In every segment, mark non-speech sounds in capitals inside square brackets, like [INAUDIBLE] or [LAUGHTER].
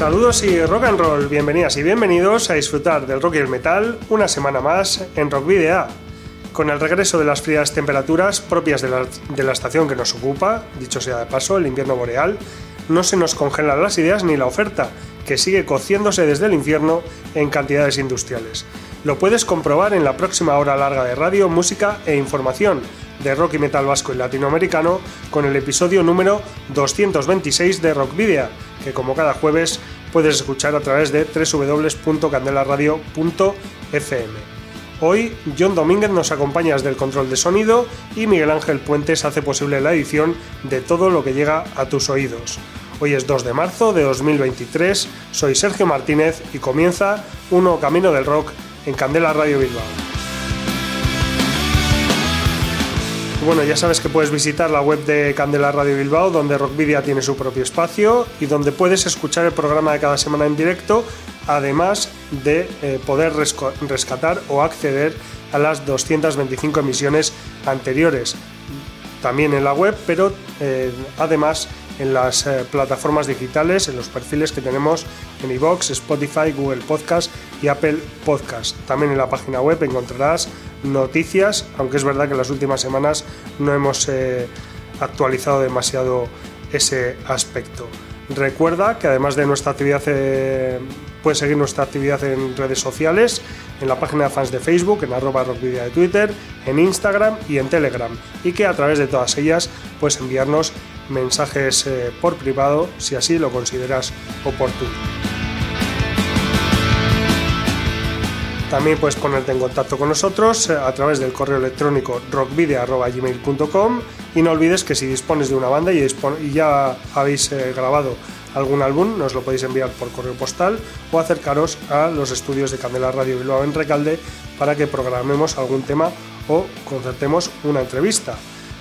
Saludos y rock and roll, bienvenidas y bienvenidos a disfrutar del rock y el metal una semana más en Rock Video. Con el regreso de las frías temperaturas propias de la, estación que nos ocupa, dicho sea de paso, el invierno boreal, no se nos congelan las ideas ni la oferta, que sigue cociéndose desde el infierno en cantidades industriales. Lo puedes comprobar en la próxima hora larga de radio, música e información de rock y metal vasco y latinoamericano con el episodio número 226 de Rock Video, que como cada jueves puedes escuchar a través de www.candelaradio.fm. Hoy John Domínguez nos acompaña desde el control de sonido y Miguel Ángel Puentes hace posible la edición de todo lo que llega a tus oídos. Hoy es 2 de marzo de 2023, soy Sergio Martínez y comienza un nuevo camino del rock en Candela Radio Bilbao. Bueno, ya sabes que puedes visitar la web de Candela Radio Bilbao, donde Rockvidia tiene su propio espacio y donde puedes escuchar el programa de cada semana en directo, además de eh, poder rescatar o acceder a las 225 emisiones anteriores. También en la web, pero eh, además en las eh, plataformas digitales, en los perfiles que tenemos en iVoox, Spotify, Google Podcast y Apple Podcast. También en la página web encontrarás noticias, aunque es verdad que en las últimas semanas no hemos eh, actualizado demasiado ese aspecto. Recuerda que además de nuestra actividad, eh, puedes seguir nuestra actividad en redes sociales, en la página de fans de Facebook, en arroba rockvidia de Twitter, en Instagram y en Telegram, y que a través de todas ellas puedes enviarnos mensajes eh, por privado si así lo consideras oportuno. También puedes ponerte en contacto con nosotros eh, a través del correo electrónico rockvideo.gmail.com y no olvides que si dispones de una banda y, ya habéis eh, grabado algún álbum, nos lo podéis enviar por correo postal o acercaros a los estudios de Candela Radio Bilbao en Recalde para que programemos algún tema o concertemos una entrevista.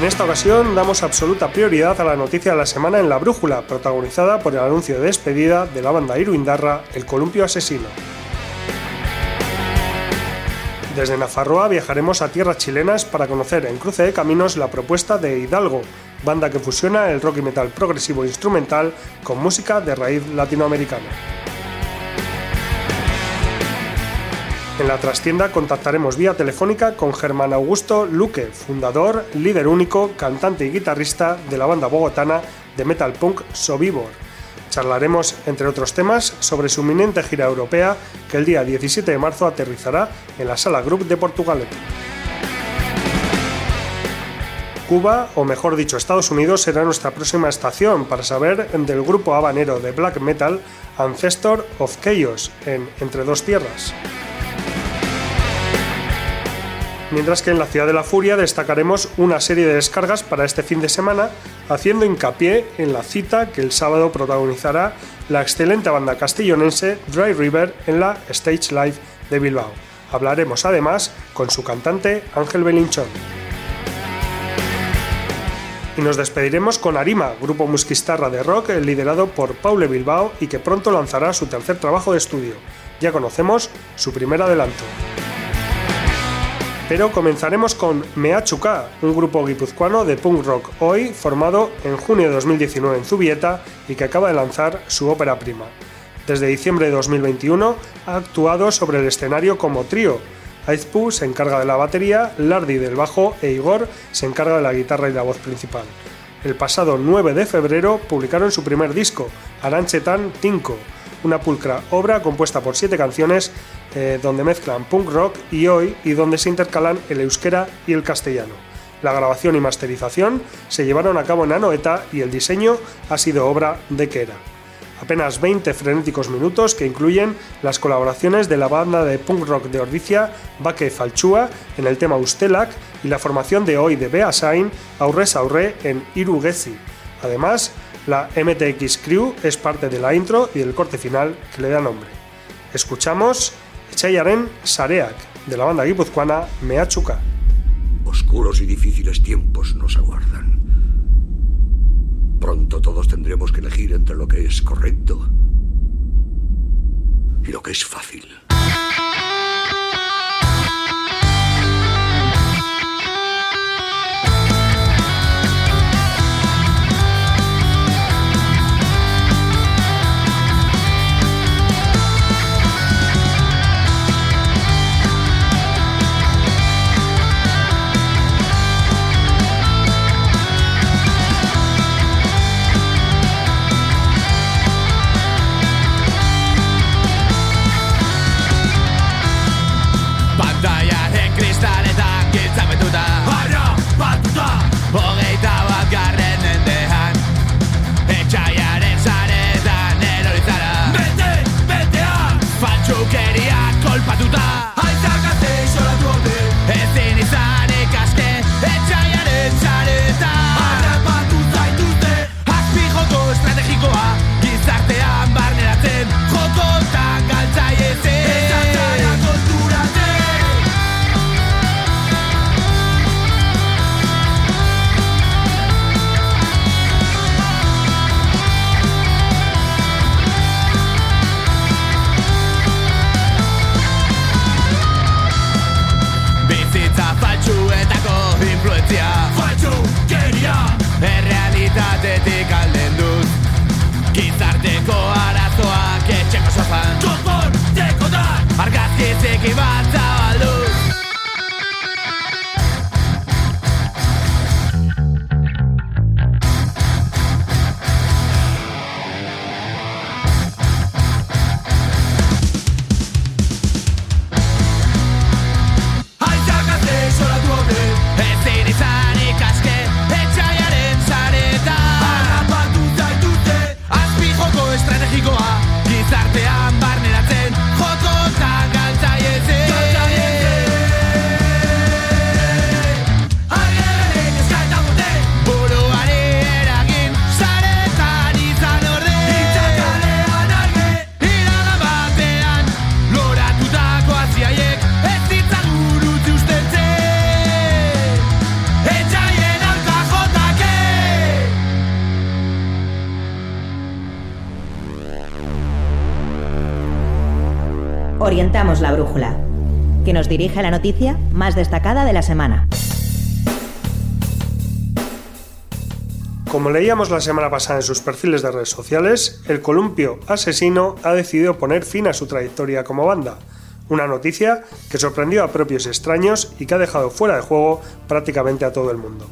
En esta ocasión damos absoluta prioridad a la noticia de la semana en La Brújula, protagonizada por el anuncio de despedida de la banda Iruindarra, El Columpio Asesino. Desde Nafarroa viajaremos a tierras chilenas para conocer en Cruce de Caminos la propuesta de Hidalgo, banda que fusiona el rock y metal progresivo instrumental con música de raíz latinoamericana. En la trastienda contactaremos vía telefónica con Germán Augusto Luque, fundador, líder único, cantante y guitarrista de la banda bogotana de metal punk Sobibor Charlaremos, entre otros temas, sobre su inminente gira europea que el día 17 de marzo aterrizará en la Sala Group de Portugalete. Cuba, o mejor dicho Estados Unidos, será nuestra próxima estación para saber del grupo habanero de black metal Ancestor of Chaos en Entre dos Tierras mientras que en la Ciudad de la Furia destacaremos una serie de descargas para este fin de semana, haciendo hincapié en la cita que el sábado protagonizará la excelente banda castellonense Dry River en la Stage Live de Bilbao. Hablaremos además con su cantante Ángel Belinchón. Y nos despediremos con Arima, grupo musquistarra de rock liderado por Paule Bilbao y que pronto lanzará su tercer trabajo de estudio. Ya conocemos su primer adelanto. Pero comenzaremos con Meachuca, un grupo guipuzcoano de punk rock hoy formado en junio de 2019 en Zubieta y que acaba de lanzar su ópera prima. Desde diciembre de 2021 ha actuado sobre el escenario como trío. Aizpu se encarga de la batería, Lardi del bajo e Igor se encarga de la guitarra y la voz principal. el pasado 9 de febrero publicaron su primer disco, Aranchetan Tinko, una pulcra obra compuesta por siete canciones eh, donde mezclan punk rock y hoy y donde se intercalan el euskera y el castellano. La grabación y masterización se llevaron a cabo en Anoeta y el diseño ha sido obra de Kera apenas 20 frenéticos minutos que incluyen las colaboraciones de la banda de punk rock de Ordicia, Baque Falchua, en el tema Ustelak y la formación de hoy de Beasain, Aurre en Irugezi. Además, la MTX Crew es parte de la intro y del corte final que le da nombre. Escuchamos Echayaren Sareak, de la banda guipuzcoana Meachuca. Oscuros y difíciles tiempos nos aguardan. Pronto todos tendremos que elegir entre lo que es correcto y lo que es fácil. La brújula, que nos dirige a la noticia más destacada de la semana. Como leíamos la semana pasada en sus perfiles de redes sociales, el columpio asesino ha decidido poner fin a su trayectoria como banda. Una noticia que sorprendió a propios extraños y que ha dejado fuera de juego prácticamente a todo el mundo.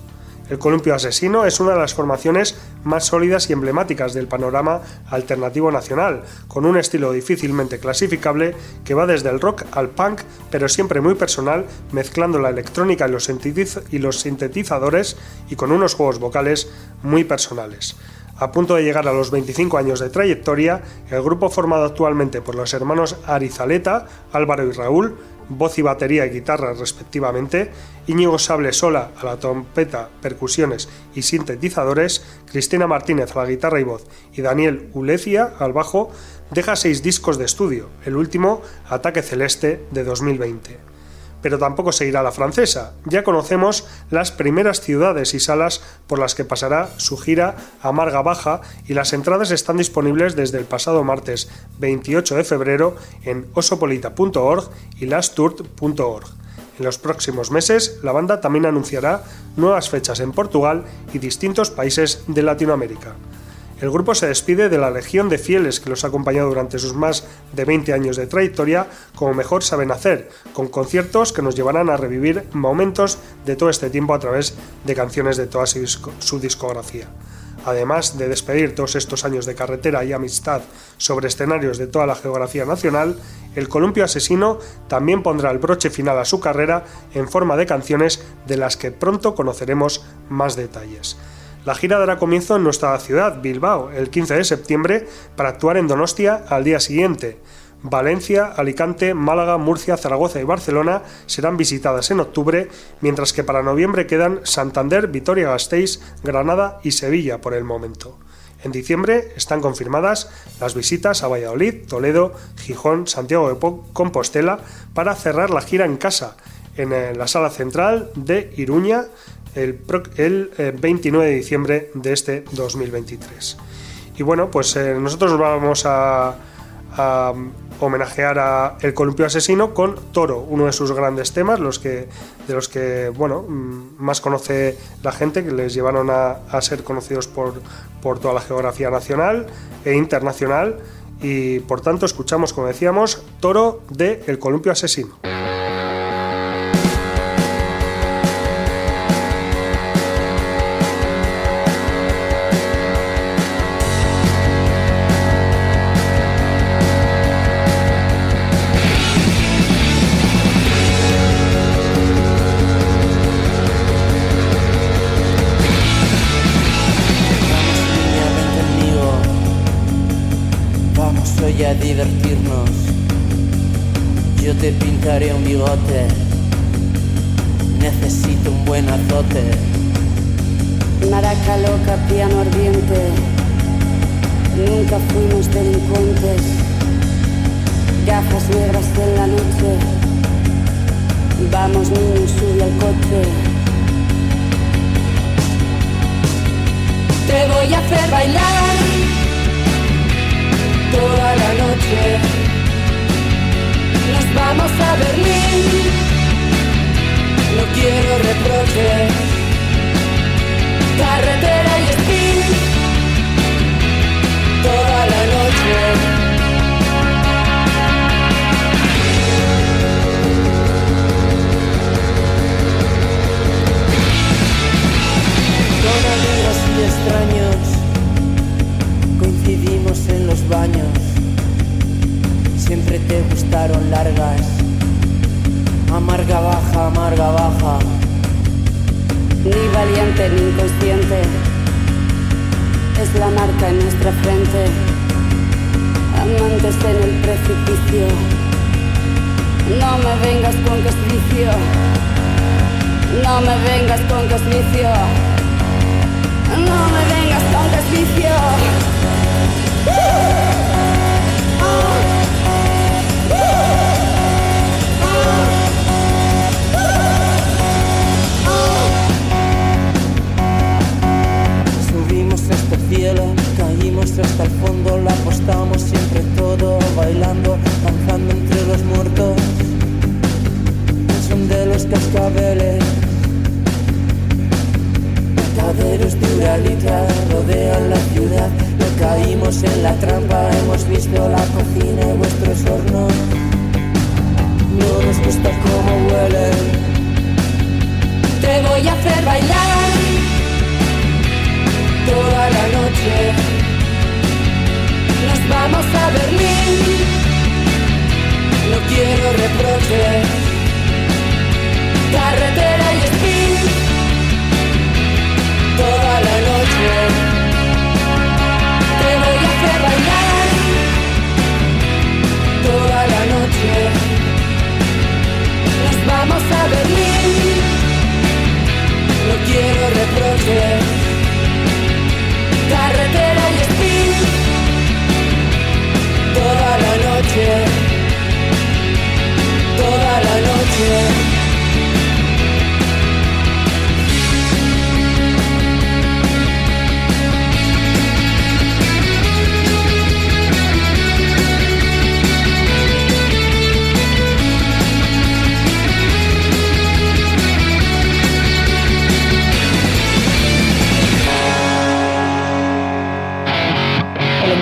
El Columpio Asesino es una de las formaciones más sólidas y emblemáticas del panorama alternativo nacional, con un estilo difícilmente clasificable que va desde el rock al punk, pero siempre muy personal, mezclando la electrónica y los, sintetizadores y con unos juegos vocales muy personales. A punto de llegar a los 25 años de trayectoria, el grupo formado actualmente por los hermanos Arizaleta, Álvaro y Raúl, voz y batería y guitarra respectivamente, Íñigo Sable Sola a la trompeta, percusiones y sintetizadores, Cristina Martínez a la guitarra y voz y Daniel Ulecia al bajo, deja seis discos de estudio, el último Ataque Celeste de 2020 pero tampoco seguirá la francesa. Ya conocemos las primeras ciudades y salas por las que pasará su gira a Marga Baja y las entradas están disponibles desde el pasado martes 28 de febrero en osopolita.org y lasttour.org. En los próximos meses, la banda también anunciará nuevas fechas en Portugal y distintos países de Latinoamérica. El grupo se despide de la legión de fieles que los ha acompañado durante sus más de 20 años de trayectoria, como mejor saben hacer, con conciertos que nos llevarán a revivir momentos de todo este tiempo a través de canciones de toda su discografía. Además de despedir todos estos años de carretera y amistad sobre escenarios de toda la geografía nacional, el Columpio Asesino también pondrá el broche final a su carrera en forma de canciones de las que pronto conoceremos más detalles. La gira dará comienzo en nuestra ciudad, Bilbao, el 15 de septiembre, para actuar en Donostia al día siguiente. Valencia, Alicante, Málaga, Murcia, Zaragoza y Barcelona serán visitadas en octubre, mientras que para noviembre quedan Santander, Vitoria-Gasteiz, Granada y Sevilla por el momento. En diciembre están confirmadas las visitas a Valladolid, Toledo, Gijón, Santiago de Compostela para cerrar la gira en casa, en eh, la sala central de Iruña, el, 29 eh, de diciembre de este 2023. Y bueno, pues eh, nosotros vamos a, homenajear a El Columpio Asesino con Toro, uno de sus grandes temas, los que, de los que bueno, mm, más conoce la gente, que les llevaron a, ser conocidos por, por toda la geografía nacional e internacional. Y por tanto escuchamos, como decíamos, Toro de El Columpio Asesino. Necesito un buen azote. Maraca loca, piano ardiente, nunca fuimos delincuentes, gafas negras en la noche, vamos niños, sube al coche. Te voy a hacer bailar toda la noche nos vamos a Berlín. No quiero reproches, carretera y spin, toda la noche. Con No me vengas con que No me vengas con que caímos hasta el fondo, la apostamos siempre todo, bailando, danzando entre los muertos. Los cascabeles, caderos de Uralita rodean la ciudad. No caímos en la trampa, hemos visto la cocina y vuestros hornos. No nos gusta cómo huelen. Te voy a hacer bailar toda la noche. Nos vamos a Berlín, no quiero reproches. Carretera y spin, toda la noche.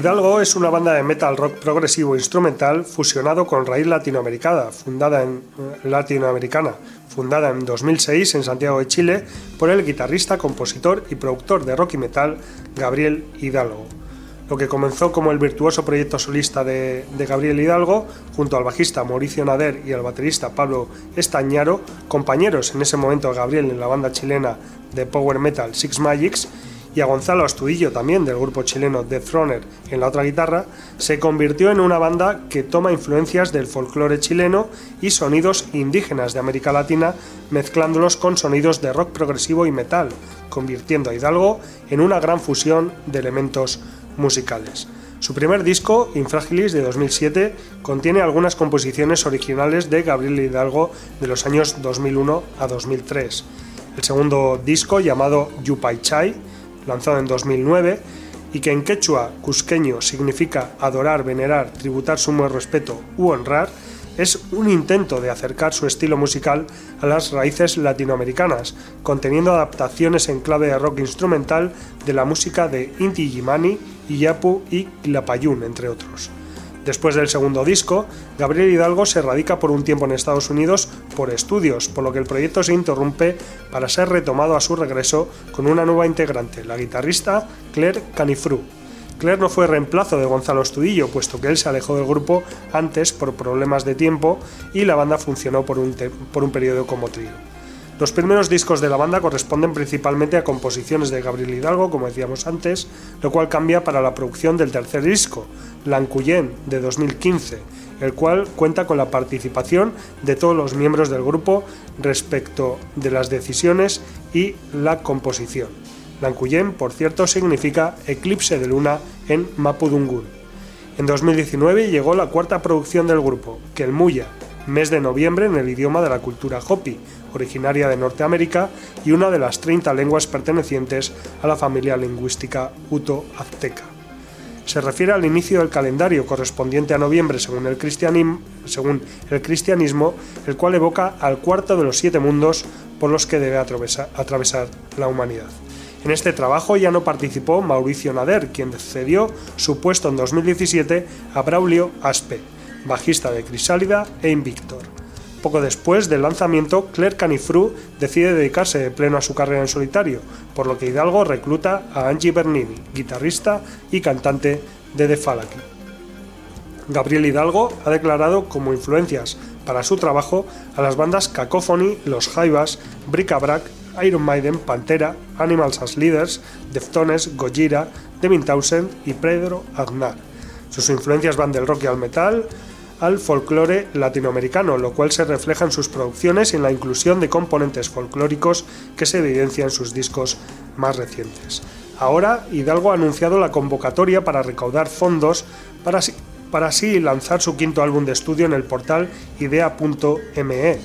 Hidalgo es una banda de metal rock progresivo instrumental fusionado con raíz latinoamericana, fundada en, eh, latinoamericana, fundada en 2006 en Santiago de Chile por el guitarrista, compositor y productor de rock y metal Gabriel Hidalgo. Lo que comenzó como el virtuoso proyecto solista de, de Gabriel Hidalgo, junto al bajista Mauricio Nader y al baterista Pablo Estañaro, compañeros en ese momento de Gabriel en la banda chilena de power metal Six Magics, y a Gonzalo Astudillo también del grupo chileno The en la otra guitarra, se convirtió en una banda que toma influencias del folclore chileno y sonidos indígenas de América Latina, mezclándolos con sonidos de rock progresivo y metal, convirtiendo a Hidalgo en una gran fusión de elementos musicales. Su primer disco, Infragilis de 2007, contiene algunas composiciones originales de Gabriel Hidalgo de los años 2001 a 2003. El segundo disco, llamado Yupaichai, lanzado en 2009, y que en quechua cusqueño significa adorar, venerar, tributar sumo respeto u honrar, es un intento de acercar su estilo musical a las raíces latinoamericanas, conteniendo adaptaciones en clave de rock instrumental de la música de Inti Gimani, Iyapu y Lapayún, entre otros. Después del segundo disco, Gabriel Hidalgo se radica por un tiempo en Estados Unidos por estudios, por lo que el proyecto se interrumpe para ser retomado a su regreso con una nueva integrante, la guitarrista Claire Canifru. Claire no fue reemplazo de Gonzalo Estudillo, puesto que él se alejó del grupo antes por problemas de tiempo y la banda funcionó por un, por un periodo como trío. Los primeros discos de la banda corresponden principalmente a composiciones de Gabriel Hidalgo, como decíamos antes, lo cual cambia para la producción del tercer disco, Lancuyen, de 2015, el cual cuenta con la participación de todos los miembros del grupo respecto de las decisiones y la composición. Lancuyen, por cierto, significa eclipse de luna en Mapudungun. En 2019 llegó la cuarta producción del grupo, Kelmuya, mes de noviembre en el idioma de la cultura Hopi, originaria de Norteamérica y una de las 30 lenguas pertenecientes a la familia lingüística Uto-Azteca. Se refiere al inicio del calendario correspondiente a noviembre según el, según el cristianismo, el cual evoca al cuarto de los siete mundos por los que debe atravesar la humanidad. En este trabajo ya no participó Mauricio Nader, quien cedió su puesto en 2017 a Braulio Aspe, bajista de Crisálida e Invictor. Poco después del lanzamiento, Claire Canifru decide dedicarse de pleno a su carrera en solitario, por lo que Hidalgo recluta a Angie Bernini, guitarrista y cantante de The Falaki. Gabriel Hidalgo ha declarado como influencias para su trabajo a las bandas Cacophony, Los Jaivas, Brick Brac, Iron Maiden, Pantera, Animals as Leaders, Deftones, Gojira, Devin Townsend y Pedro Aznar. Sus influencias van del rock al metal, al folclore latinoamericano, lo cual se refleja en sus producciones y en la inclusión de componentes folclóricos que se evidencian en sus discos más recientes. Ahora, Hidalgo ha anunciado la convocatoria para recaudar fondos para para así lanzar su quinto álbum de estudio en el portal idea.me.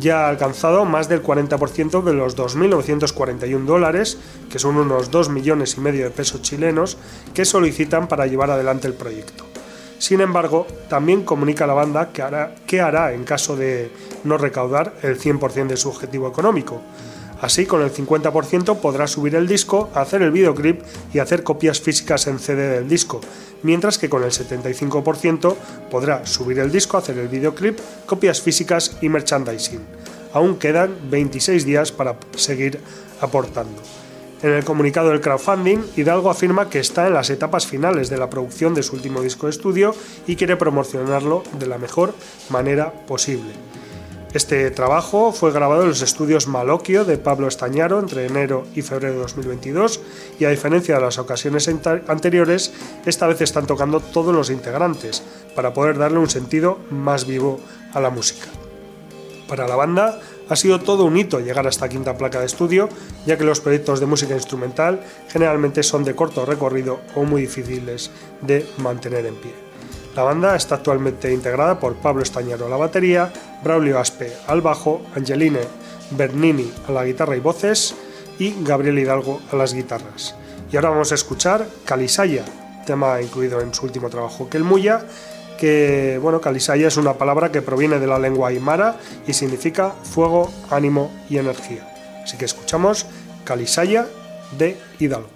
Ya ha alcanzado más del 40% de los 2.941 dólares, que son unos 2 millones y medio de pesos chilenos, que solicitan para llevar adelante el proyecto. Sin embargo, también comunica la banda que hará, qué hará en caso de no recaudar el 100% de su objetivo económico. Así, con el 50% podrá subir el disco, hacer el videoclip y hacer copias físicas en CD del disco, mientras que con el 75% podrá subir el disco, hacer el videoclip, copias físicas y merchandising. Aún quedan 26 días para seguir aportando. En el comunicado del crowdfunding, Hidalgo afirma que está en las etapas finales de la producción de su último disco de estudio y quiere promocionarlo de la mejor manera posible. Este trabajo fue grabado en los estudios Maloquio de Pablo Estañaro entre enero y febrero de 2022 y a diferencia de las ocasiones anteriores, esta vez están tocando todos los integrantes para poder darle un sentido más vivo a la música. Para la banda Ha sido todo un hito llegar a esta quinta placa de estudio, ya que los proyectos de música instrumental generalmente son de corto recorrido o muy difíciles de mantener en pie. La banda está actualmente integrada por Pablo Estañaro a la batería, Braulio Aspe al bajo, Angeline Bernini a la guitarra y voces y Gabriel Hidalgo a las guitarras. Y ahora vamos a escuchar Calisaya, tema incluido en su último trabajo, que el Muya que, bueno, Kalisaya es una palabra que proviene de la lengua aymara y significa fuego, ánimo y energía. Así que escuchamos Kalisaya de Hidalgo.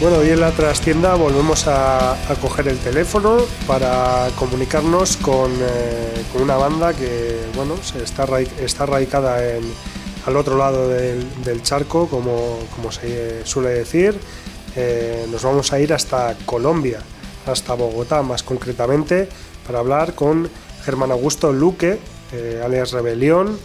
Bueno, hoy en la trastienda volvemos a, coger el teléfono para comunicarnos con, eh, una banda que bueno, está, está radicada en, al otro lado del, charco, como, se suele decir. Eh, nos vamos a ir hasta Colombia, hasta Bogotá más concretamente, para hablar con Germán Augusto Luque, eh, alias Rebelión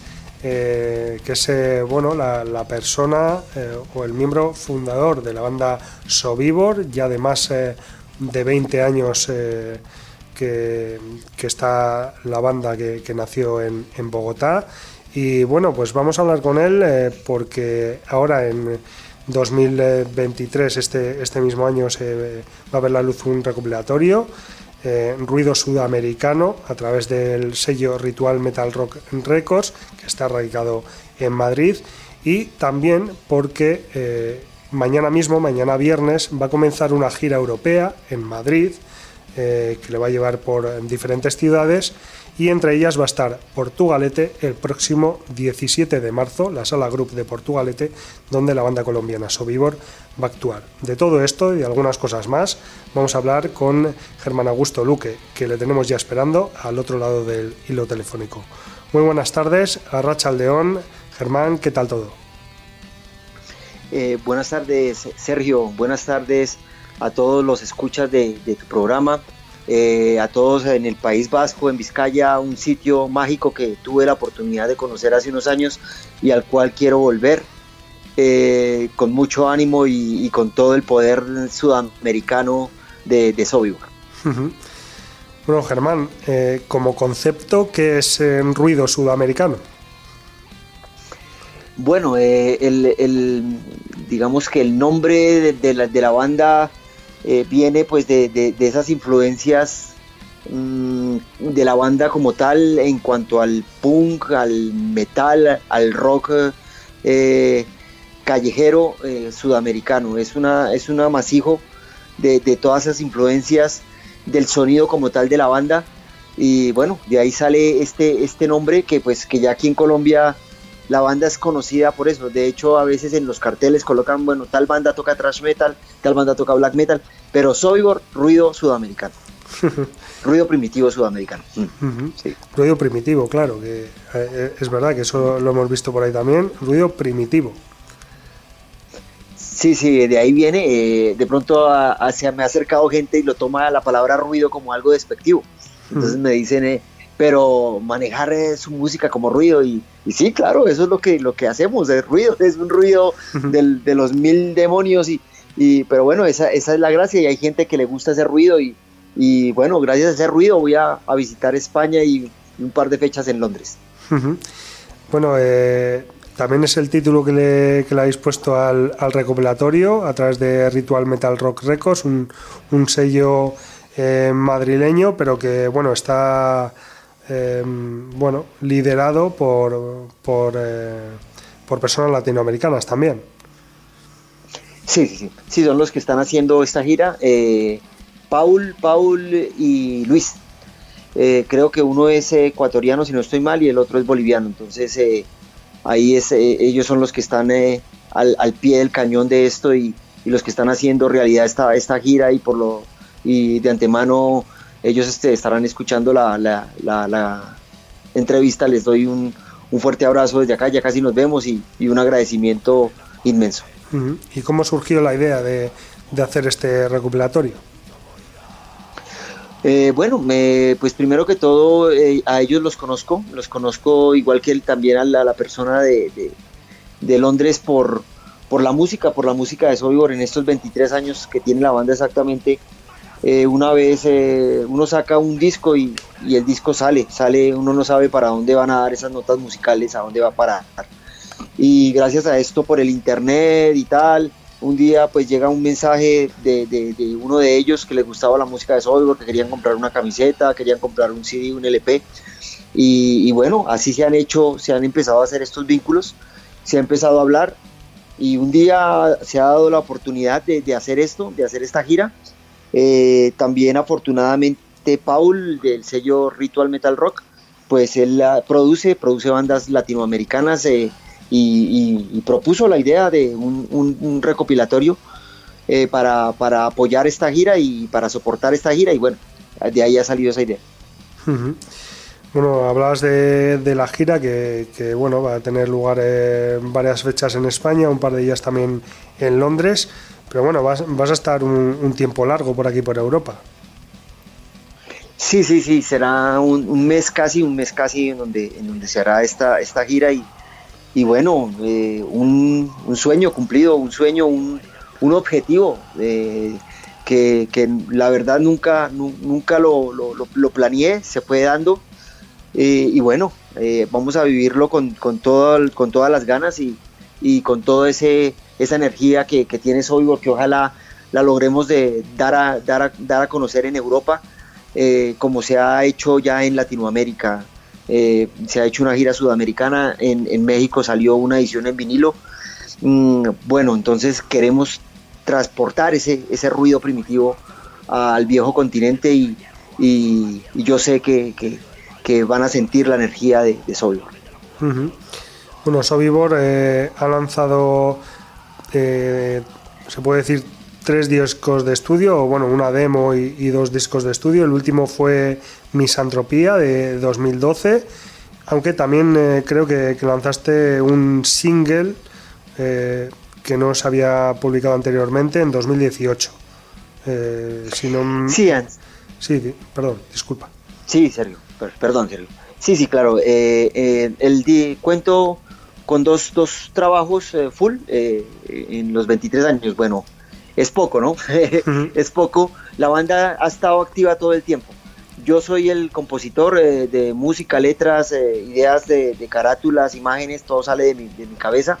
eh, que es eh, bueno, la, persona eh, o el miembro fundador de la banda Sobibor, ya de más de 20 años que, está la banda que, nació en, Bogotá. Y bueno, pues vamos a hablar con él porque ahora en 2023, este, este mismo año, se va a ver la luz un recopilatorio eh, ruido sudamericano a través del sello Ritual Metal Rock Records, que está radicado en Madrid, y también porque eh, mañana mismo, mañana viernes, va a comenzar una gira europea en Madrid, eh, que le va a llevar por diferentes ciudades y entre ellas va a estar Portugalete el próximo 17 de marzo, la sala Group de Portugalete, donde la banda colombiana Sobibor va a actuar. De todo esto y de algunas cosas más, vamos a hablar con Germán Augusto Luque, que le tenemos ya esperando al otro lado del hilo telefónico. Muy buenas tardes, Arracha Aldeón. Germán, ¿qué tal todo? Eh, buenas tardes, Sergio. Buenas tardes a todos los escuchas de tu programa. Eh, a todos en el País Vasco, en Vizcaya, un sitio mágico que tuve la oportunidad de conocer hace unos años y al cual quiero volver. eh, con mucho ánimo y, con todo el poder sudamericano de, de Sobibor. Bueno, Germán, eh, como concepto, ¿qué es ruido sudamericano? Bueno, el, digamos que el nombre de, la, banda viene pues de, esas influencias mm, de la banda como tal en cuanto al punk, al metal, al rock eh, callejero eh, sudamericano. Es, una, es un amasijo de, todas esas influencias del sonido como tal de la banda. Y bueno, de ahí sale este, este nombre que pues que ya aquí en Colombia la banda es conocida por eso. De hecho, a veces en los carteles colocan, bueno, tal banda toca thrash metal, tal banda toca black metal, pero Sobibor, ruido sudamericano. [LAUGHS] ruido primitivo sudamericano. Mm, ruido primitivo, claro, que eh, es verdad que eso lo hemos visto por ahí también. Ruido primitivo. Sí, sí, de ahí viene. Eh, de pronto se me ha acercado gente y lo toma la palabra ruido como algo despectivo. Entonces me dicen, eh, pero manejar su música como ruido y, sí, claro, eso es lo que, lo que hacemos, es ruido, [LAUGHS] es un ruido de los mil demonios y, y pero bueno, esa, esa, es la gracia y hay gente que le gusta ese ruido y, y bueno, gracias a ese ruido voy a, visitar España y un par de fechas en Londres. Bueno, eh, también es el título que le, que le habéis puesto al, al, recopilatorio a través de Ritual Metal Rock Records, un, un sello eh, madrileño, pero que bueno está eh, bueno liderado por por, por personas latinoamericanas también. Sí, sí, sí, son los que están haciendo esta gira. Paul, Paul y Luis. creo que uno es ecuatoriano, si no estoy mal, y el otro es boliviano. Entonces, ahí es, eh, ellos son los que están eh, al, pie del cañón de esto y, los que están haciendo realidad esta, esta gira y por lo y de antemano ellos este, estarán escuchando la, la, entrevista. Les doy un, fuerte abrazo desde acá, ya casi nos vemos y, un agradecimiento inmenso. ¿Y cómo surgió la idea de, de hacer este recopilatorio? Eh, bueno, me, pues primero que todo eh, a ellos los conozco, los conozco igual que él, también a la, persona de, Londres por, por la música, por la música de Sobibor en estos 23 años que tiene la banda exactamente. Eh, una vez uno saca un disco y, y, el disco sale, sale, uno no sabe para dónde van a dar esas notas musicales, a dónde va a parar. Y gracias a esto por el internet y tal, un día pues llega un mensaje de, uno de ellos que les gustaba la música de Soulwork, que querían comprar una camiseta, querían comprar un CD, un LP. Y, bueno, así se han hecho, se han empezado a hacer estos vínculos, se ha empezado a hablar y un día se ha dado la oportunidad de, hacer esto, de hacer esta gira. Eh, también afortunadamente Paul del sello Ritual Metal Rock, pues él produce, produce bandas latinoamericanas. Eh, y, propuso la idea de un, recopilatorio eh, para, apoyar esta gira y para soportar esta gira y bueno, de ahí ha salido esa idea. Bueno, hablabas de, la gira que, bueno va a tener lugar en varias fechas en España, un par de ellas también en Londres, pero bueno, vas, a estar un, tiempo largo por aquí, por Europa. Sí, sí, sí, será un, mes casi, un mes casi en donde, en donde se hará esta, esta gira y, y bueno, eh, un, sueño cumplido, un sueño, un, objetivo eh, que, la verdad nunca, nunca lo, planeé, se fue dando eh, y bueno, vamos a vivirlo con, con, con todas las ganas y, con toda esa energía que, que tiene Soy, que ojalá la logremos de dar a, dar dar a conocer en Europa, como se ha hecho ya en Latinoamérica. Eh, se ha hecho una gira sudamericana, en, México salió una edición en vinilo. Mm, bueno, entonces queremos transportar ese, ese ruido primitivo al viejo continente y, yo sé que, van a sentir la energía de, de. Bueno, Sobibor eh, ha lanzado, eh, se puede decir, tres discos de estudio, o bueno, una demo y, dos discos de estudio. El último fue Misantropía de 2012, aunque también eh, creo que, lanzaste un single que no se había publicado anteriormente en 2018. Eh, si no... Sí, sí, perdón, disculpa. Sí, Sergio, perdón, Sergio. Sí, sí, claro. el cuento con dos, dos trabajos eh, full eh, en los 23 años. Bueno, es poco, ¿no? [LAUGHS] es poco. La banda ha estado activa todo el tiempo. Yo soy el compositor eh, de música, letras, ideas de, carátulas, imágenes, todo sale de mi, de mi, cabeza.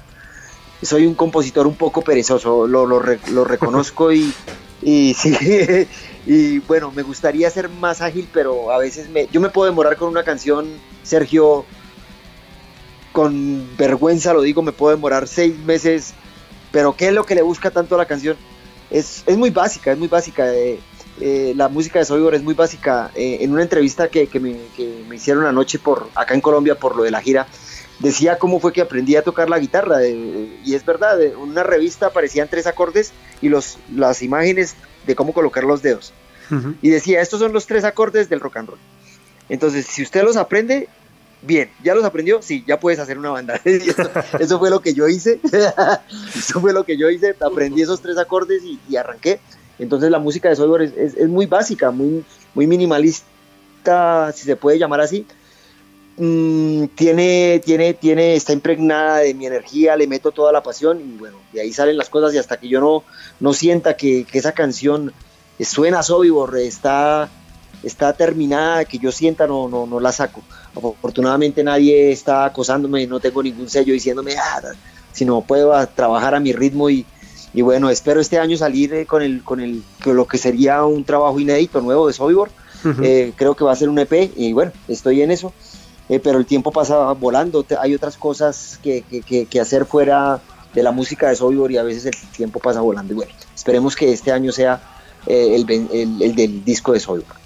Soy un compositor un poco perezoso, lo, lo, lo [LAUGHS] reconozco y, y [LAUGHS] sí, y bueno, me gustaría ser más ágil, pero a veces me, yo me puedo demorar con una canción, Sergio, con vergüenza lo digo, me puedo demorar seis meses, pero ¿qué es lo que le busca tanto a la canción? Es, es muy básica, es muy básica. Eh, eh, la música de Soybor es muy básica. Eh, en una entrevista que, que, me, que, me, hicieron anoche por, acá en Colombia por lo de la gira, decía cómo fue que aprendí a tocar la guitarra. y es verdad, en una revista aparecían tres acordes y los, las imágenes de cómo colocar los dedos. Y decía, estos son los tres acordes del rock and roll. Entonces, si usted los aprende, bien, ¿ya los aprendió? Sí, ya puedes hacer una banda. [LAUGHS] eso, fue lo que yo hice. [LAUGHS] eso fue lo que yo hice. Aprendí esos tres acordes y, arranqué. Entonces la música de Soybor es, es, muy básica, muy, muy minimalista, si se puede llamar así. Mm, tiene, tiene, tiene, está impregnada de mi energía, le meto toda la pasión y bueno, de ahí salen las cosas y hasta que yo no, no sienta que, esa canción suena Sobibor, está, está terminada, que yo sienta, no, no, no la saco. Afortunadamente nadie está acosándome, no tengo ningún sello diciéndome, ah, sino puedo trabajar a mi ritmo y, y bueno, espero este año salir eh, con, el, con, el, con lo que sería un trabajo inédito nuevo de Sobibor. Eh, creo que va a ser un EP y bueno, estoy en eso. Eh, pero el tiempo pasa volando, hay otras cosas que, que, que, hacer fuera de la música de Sobibor y a veces el tiempo pasa volando. Y bueno, esperemos que este año sea eh, el, el, el, del disco de Sobibor.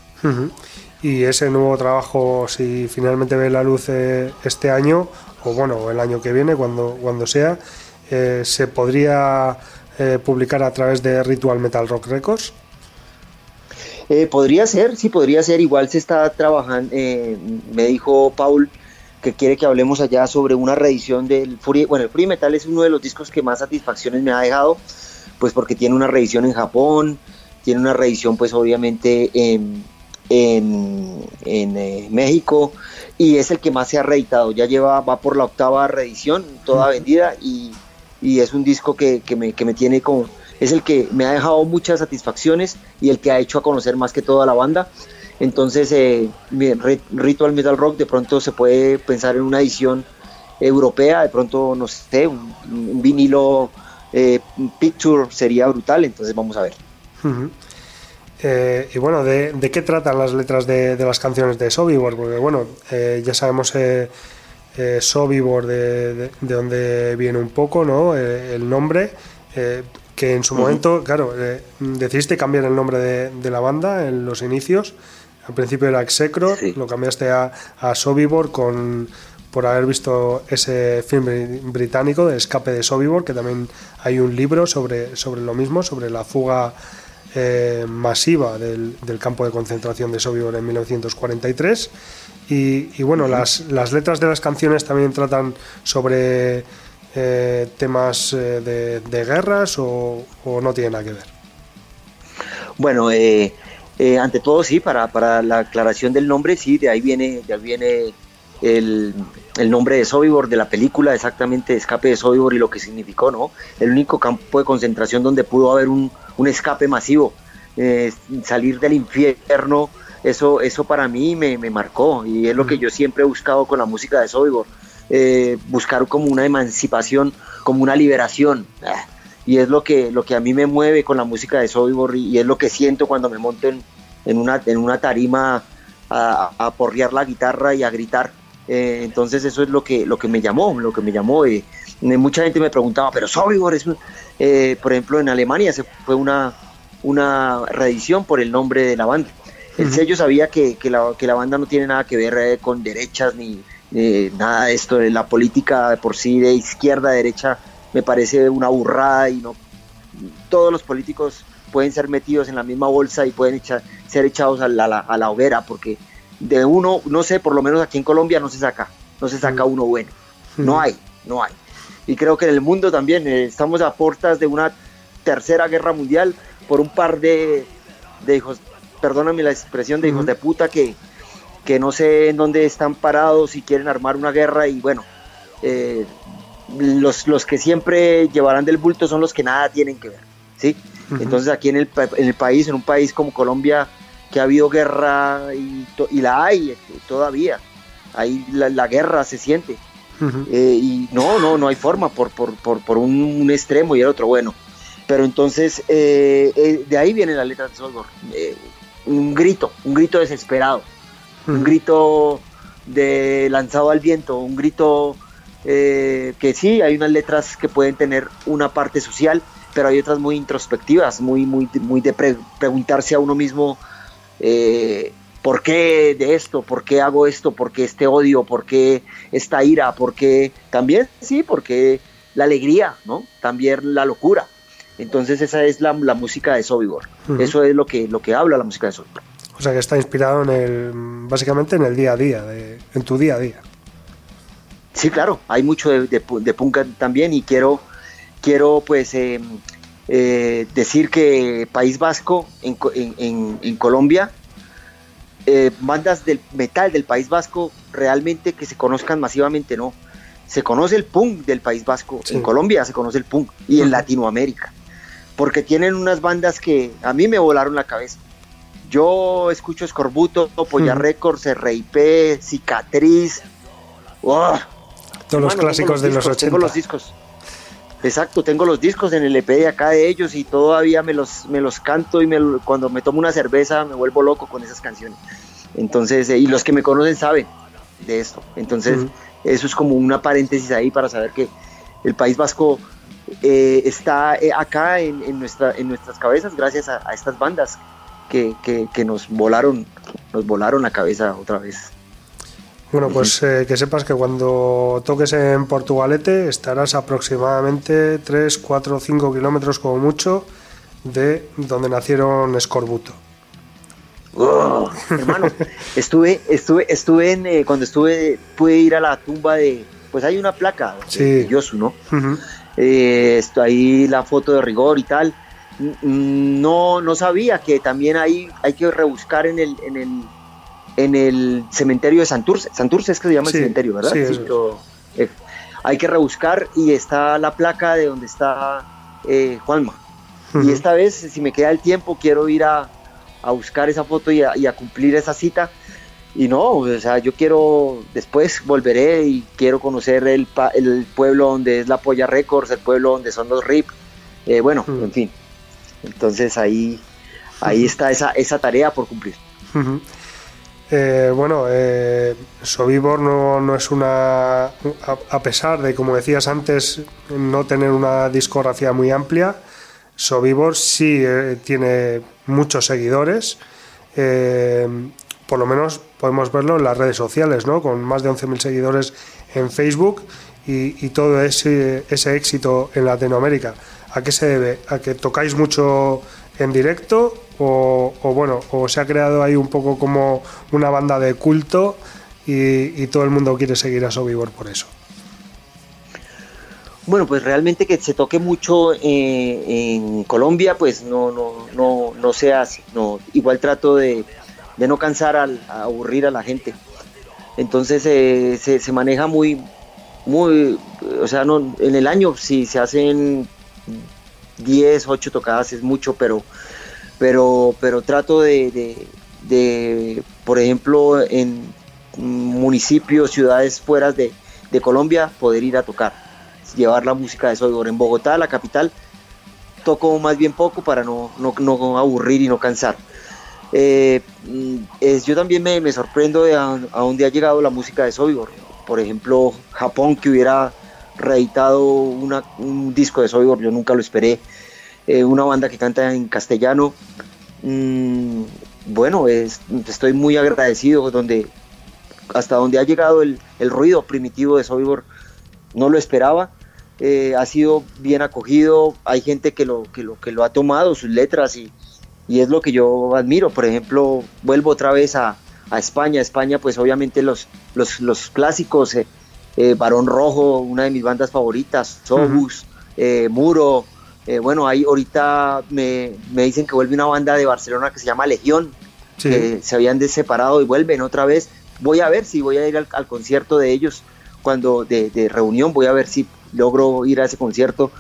Y ese nuevo trabajo, si finalmente ve la luz eh, este año, o bueno, el año que viene, cuando, cuando sea, se podría publicar a través de Ritual Metal Rock Records. Eh, podría ser, sí, podría ser. Igual se está trabajando. Eh, me dijo Paul que quiere que hablemos allá sobre una reedición del Fury. Bueno, el Fury Metal es uno de los discos que más satisfacciones me ha dejado, pues porque tiene una reedición en Japón, tiene una reedición, pues obviamente en, en, eh, México y es el que más se ha reeditado. Ya lleva, va por la octava reedición, toda vendida y, y es un disco que, que, me, que me tiene como es el que me ha dejado muchas satisfacciones y el que ha hecho a conocer más que toda la banda. Entonces, eh, Ritual Metal Rock de pronto se puede pensar en una edición europea, de pronto, no sé, un, vinilo eh, picture sería brutal, entonces vamos a ver. Eh, y bueno, ¿de, qué tratan las letras de, las canciones de Sobibor? Porque bueno, ya sabemos Sobibor de, de, de, dónde viene un poco, ¿no? el nombre que en su momento, claro, eh, decidiste cambiar el nombre de, la banda en los inicios. Al principio era Execro, lo cambiaste a, a Sobibor con, por haber visto ese film británico de Escape de Sobibor, que también hay un libro sobre, sobre lo mismo, sobre la fuga eh, masiva del, campo de concentración de Sobibor en 1943. Y, y bueno, las, las letras de las canciones también tratan sobre eh, temas eh, de, guerras o, no tiene nada que ver? Bueno, ante todo sí, para, para, la aclaración del nombre, sí, de ahí viene, de ahí viene el, el, nombre de Sobibor, de la película, exactamente Escape de Sobibor y lo que significó, ¿no? El único campo de concentración donde pudo haber un, un escape masivo, salir del infierno, eso, eso para mí me, me, marcó y es lo que yo siempre he buscado con la música de Sobibor eh, buscar como una emancipación, como una liberación. Ah, y es lo que, lo que a mí me mueve con la música de Sobibor y, es lo que siento cuando me monto en, una, en una tarima a, a, porrear la guitarra y a gritar. Eh, entonces eso es lo que, lo que me llamó, lo que me llamó. Eh, mucha gente me preguntaba, pero Sobibor es, por ejemplo, en Alemania se fue una, una reedición por el nombre de la banda. El sello sabía que, que, la, que la banda no tiene nada que ver con derechas ni, eh, nada esto. De la política de por sí de izquierda a derecha me parece una burrada y no todos los políticos pueden ser metidos en la misma bolsa y pueden ser echados a la, a la, hoguera porque de uno, no sé, por lo menos aquí en Colombia no se saca, no se saca uno bueno, no hay, no hay. Y creo que en el mundo también eh, estamos a puertas de una tercera guerra mundial por un par de, de hijos, perdóname la expresión, de hijos de puta que, que no sé en dónde están parados y quieren armar una guerra y bueno, eh, los, los que siempre llevarán del bulto son los que nada tienen que ver, ¿sí? Entonces aquí en el, en el, país, en un país como Colombia, que ha habido guerra y, y la hay todavía, ahí la, guerra se siente. Eh, y no, no, no hay forma por, por, por, por un, extremo y el otro, bueno. Pero entonces, eh, eh, de ahí viene la letra de Solvor. un grito, un grito desesperado, un grito de lanzado al viento, un grito que sí, hay unas letras que pueden tener una parte social, pero hay otras muy introspectivas, muy, muy, muy de preguntarse a uno mismo eh, por qué de esto, por qué hago esto, por qué este odio, por qué esta ira, por qué también, sí, porque la alegría, ¿no? También la locura. Entonces esa es la, música de Sobibor. Eso es lo que, lo que habla la música de Sobibor. O sea que está inspirado en el, básicamente en el día a día, en tu día a día. Sí, claro, hay mucho de, de, punk también y quiero, quiero pues em, eh, decir que País Vasco en, Colombia, eh, bandas del metal del País Vasco realmente que se conozcan masivamente no. Se conoce el punk del País Vasco, en Colombia se conoce el punk y en Latinoamérica, porque tienen unas bandas que a mí me volaron la cabeza. Yo escucho Escorbuto, Polla Records, RIP, Cicatriz. Todos los clásicos de los 80. Tengo los discos. Exacto, tengo los discos en el EP de acá de ellos y todavía me los, me los canto y cuando me tomo una cerveza me vuelvo loco con esas canciones. Entonces, eh, y los que me conocen saben de esto. Entonces, eso es como una paréntesis ahí para saber que el País Vasco eh, está eh, acá en, nuestra, en nuestras cabezas gracias a, estas bandas que, que, nos volaron, nos volaron la cabeza otra vez. Bueno, pues eh, que sepas que cuando toques en Portugalete estarás aproximadamente 3, 4, 5 kilómetros como mucho de donde nacieron Escorbuto. Oh, hermano, estuve, estuve, estuve en, eh, cuando estuve, pude ir a la tumba de, pues hay una placa de, Yosu, ¿no? Eh, está ahí la foto de rigor y tal. No, no sabía que también hay, hay que rebuscar en el, en el en el cementerio de Santurce. Santurce es que se llama el cementerio, ¿verdad? Sí, eh, hay que rebuscar y está la placa de donde está eh, Juanma. Y esta vez, si me queda el tiempo, quiero ir a, buscar esa foto y a, cumplir esa cita. Y no, o sea, yo quiero, después volveré y quiero conocer el, el pueblo donde es la Polla Records, el pueblo donde son los RIP. Eh, bueno, en fin. Entonces ahí, ahí está esa, esa tarea por cumplir. Eh, bueno, eh, Sobibor no, es una. A, pesar de, como decías antes, no tener una discografía muy amplia, Sobibor sí eh, tiene muchos seguidores. Eh, por lo menos podemos verlo en las redes sociales, ¿no? Con más de 11.000 seguidores en Facebook y, y todo ese, ese éxito en Latinoamérica. ¿A qué se debe? ¿A que tocáis mucho en directo o, bueno, o se ha creado ahí un poco como una banda de culto y, todo el mundo quiere seguir a Sobibor por eso. Bueno, pues realmente que se toque mucho eh, en Colombia, pues no, no, no, no se hace. No, igual trato de, no cansar a aburrir a la gente. Entonces eh, se, se, maneja muy, muy, o sea, no, en el año si se hacen 10, 8 tocadas es mucho, pero, pero, pero trato de, por ejemplo, en municipios, ciudades fuera de, Colombia, poder ir a tocar, llevar la música de Soygor. En Bogotá, la capital, toco más bien poco para no, no, aburrir y no cansar. Eh, es, yo también me, sorprendo de a, dónde ha llegado la música de Soygor. Por ejemplo, Japón que hubiera reeditado un disco de Soygor, yo nunca lo esperé. Eh, una banda que canta en castellano. Mm, bueno, estoy muy agradecido donde, hasta donde ha llegado el, ruido primitivo de Soybor, no lo esperaba. Eh, ha sido bien acogido, hay gente que lo, que lo, que lo ha tomado, sus letras, y, es lo que yo admiro. Por ejemplo, vuelvo otra vez a, España. España, pues obviamente los, los, clásicos, eh, eh, Barón Rojo, una de mis bandas favoritas, Sobus, Muro. Bueno, ahí ahorita me, dicen que vuelve una banda de Barcelona que se llama Legión, que se habían separado y vuelven otra vez. Voy a ver si voy a ir al, concierto de ellos cuando de, reunión, voy a ver si logro ir a ese concierto.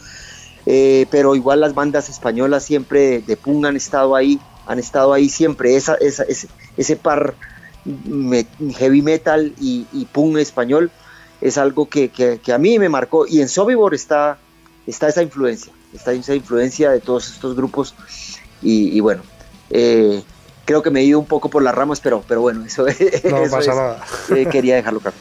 Eh, pero igual las bandas españolas siempre de punk han estado ahí, han estado ahí siempre. Esa, esa, ese, par heavy metal y, y, punk español es algo que, que, a mí me marcó. Y en Sobibor está, está esa influencia, está esa influencia de todos estos grupos. Y, bueno, eh, creo que me he ido un poco por las ramas, pero, pero bueno, eso, [LAUGHS] no pasa nada. Eh, quería dejarlo claro.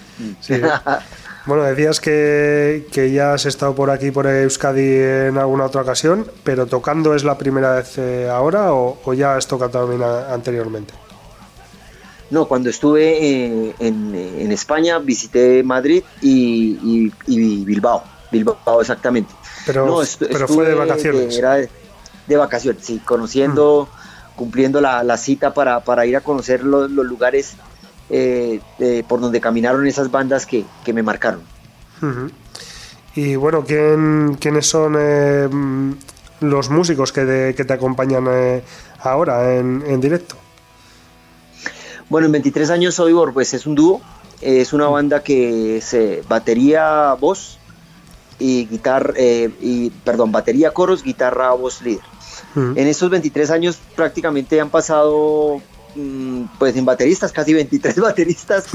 [LAUGHS] Bueno, decías que, ya has estado por aquí, por Euskadi en alguna otra ocasión, pero tocando es la primera vez eh, ahora o, ya has tocado también anteriormente? No, cuando estuve eh, en, España visité Madrid y, Bilbao, Bilbao exactamente. Pero, pero fue de vacaciones. era de, vacaciones, sí, conociendo, mm. cumpliendo la, cita para, para, ir a conocer los, los lugares eh, por donde caminaron esas bandas que, me marcaron. Y bueno, ¿quién, ¿quiénes son eh, los músicos que, te acompañan eh, ahora en, directo? Bueno, en 23 años soy pues es un dúo, es una banda que se batería, voz y guitarra, y perdón, batería, coros, guitarra, voz, líder. En estos 23 años prácticamente han pasado Mm, pues en bateristas, casi 23 [LAUGHS] bateristas.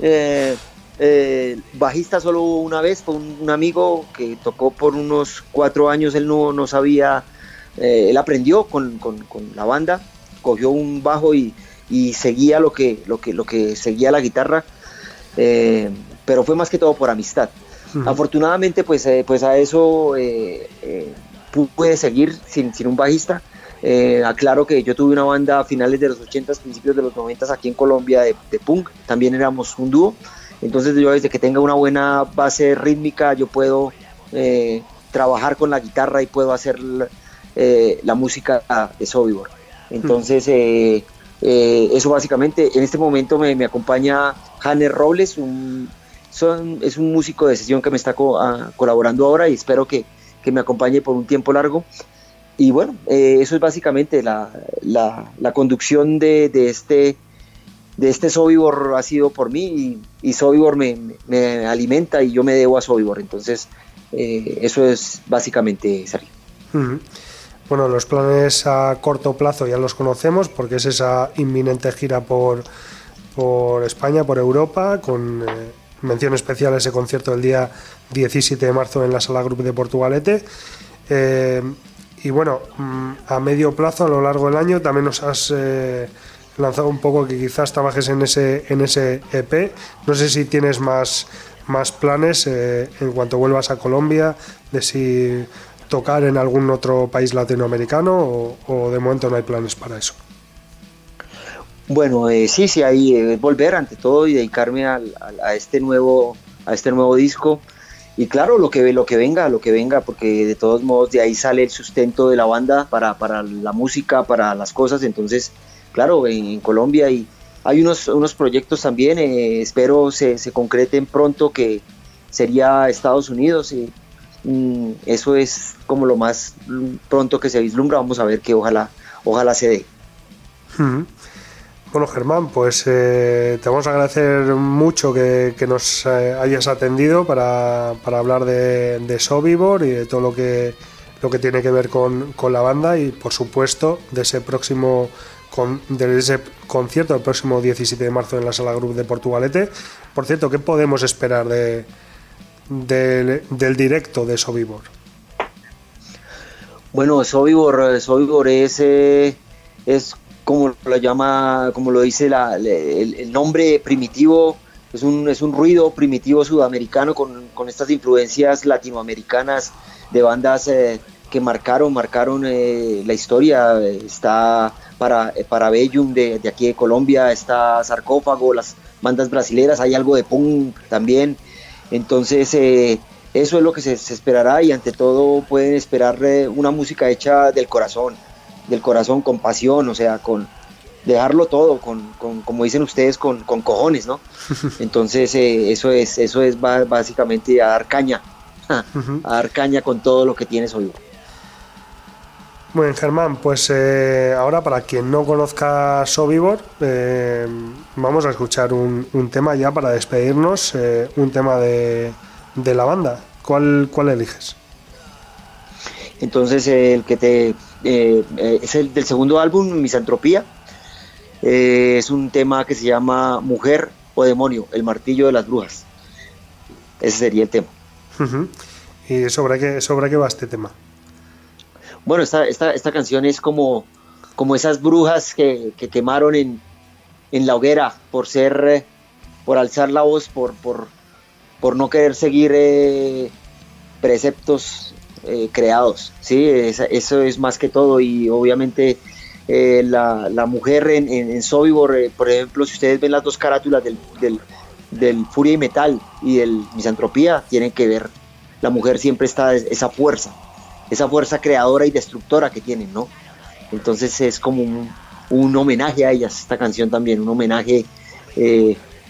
Eh, eh, bajista solo una vez, fue un, amigo que tocó por unos cuatro años, él no, no sabía, eh, él aprendió con, la banda, cogió un bajo y, seguía lo que, lo, que, lo que seguía la guitarra, pero fue más que todo por amistad. Afortunadamente, pues, pues a eso pude seguir sin, sin un bajista. Eh, aclaro que yo tuve una banda a finales de los 80s, principios de los 90s aquí en Colombia de, punk, también éramos un dúo, entonces yo desde que tenga una buena base rítmica yo puedo eh, trabajar con la guitarra y puedo hacer eh, la música de Sobibor. Entonces eso básicamente, en este momento me, acompaña Hanner Robles, un, es un músico de sesión que me está colaborando ahora y espero que, que me acompañe por un tiempo largo y bueno, eh, eso es básicamente la, la, conducción de, de, este de este Sobibor ha sido por mí y, y Sobibor me, me, alimenta y yo me debo a Sobibor. Entonces, eh, eso es básicamente Sergio. Bueno, los planes a corto plazo ya los conocemos porque es esa inminente gira por, por España, por Europa, con eh, mención especial a ese concierto del día 17 de marzo en la Sala Grupo de Portugalete. Y bueno, mm, a medio plazo, a lo largo del año, también nos has eh, lanzado un poco que quizás trabajes en ese, en ese EP. No sé si tienes más, más planes eh, en cuanto vuelvas a Colombia, de si tocar en algún otro país latinoamericano o, de momento no hay planes para eso. Bueno, eh, sí, sí, ahí volver ante todo y dedicarme a, este nuevo a este nuevo disco y claro, lo que, lo que venga, lo que venga, porque de todos modos de ahí sale el sustento de la banda para, para la música, para las cosas, entonces, claro, en, Colombia y hay unos, unos proyectos también, eh, espero se, se, concreten pronto, que sería Estados Unidos, y mm, eso es como lo más pronto que se vislumbra, vamos a ver que ojalá, ojalá se dé. Bueno, Germán, pues eh, te vamos a agradecer mucho que, nos eh, hayas atendido para, hablar de, de, Sobibor y de todo lo que, lo que tiene que ver con, la banda y, por supuesto, de ese próximo de ese concierto el próximo 17 de marzo en la Sala Group de Portugalete. Por cierto, ¿qué podemos esperar de, del directo de Sobibor? Bueno, Sobibor, Sobibor es, eh, es como lo llama, como lo dice el, nombre primitivo, es un, es un ruido primitivo sudamericano con, estas influencias latinoamericanas de bandas eh, que marcaron, marcaron eh, la historia. Está para, para Bellum de, aquí de Colombia, está Sarcófago, las bandas brasileras, hay algo de punk también. Entonces, eh, eso es lo que se, se, esperará y ante todo pueden esperar una música hecha del corazón del corazón, con pasión, o sea, con dejarlo todo, con, como dicen ustedes, con, cojones, ¿no? [LAUGHS] Entonces eh, eso es, eso es básicamente a dar caña, [LAUGHS] a dar caña con todo lo que tienes hoy. Bueno, Germán, pues eh, ahora para quien no conozca Sobibor, eh, vamos a escuchar un, tema ya para despedirnos, un tema de, de la banda. ¿Cuál, cuál eliges? Entonces el que te eh, eh, es el del segundo álbum, Misantropía. Eh, es un tema que se llama Mujer o Demonio, el martillo de las brujas. Ese sería el tema. ¿Y sobre qué, sobre qué va este tema? Bueno, esta, esta, esta canción es como, como esas brujas que, que quemaron en, en, la hoguera por ser, por alzar la voz, por, por, por no querer seguir preceptos eh, creados, ¿sí? eso es más que todo y obviamente eh, la, la, mujer en, en, Sobibor, eh, por ejemplo, si ustedes ven las dos carátulas del, del, del, Furia y Metal y del Misantropía, tienen que ver, la mujer siempre está esa fuerza, esa fuerza creadora y destructora que tienen, ¿no? Entonces es como un, un homenaje a ellas, esta canción también, un homenaje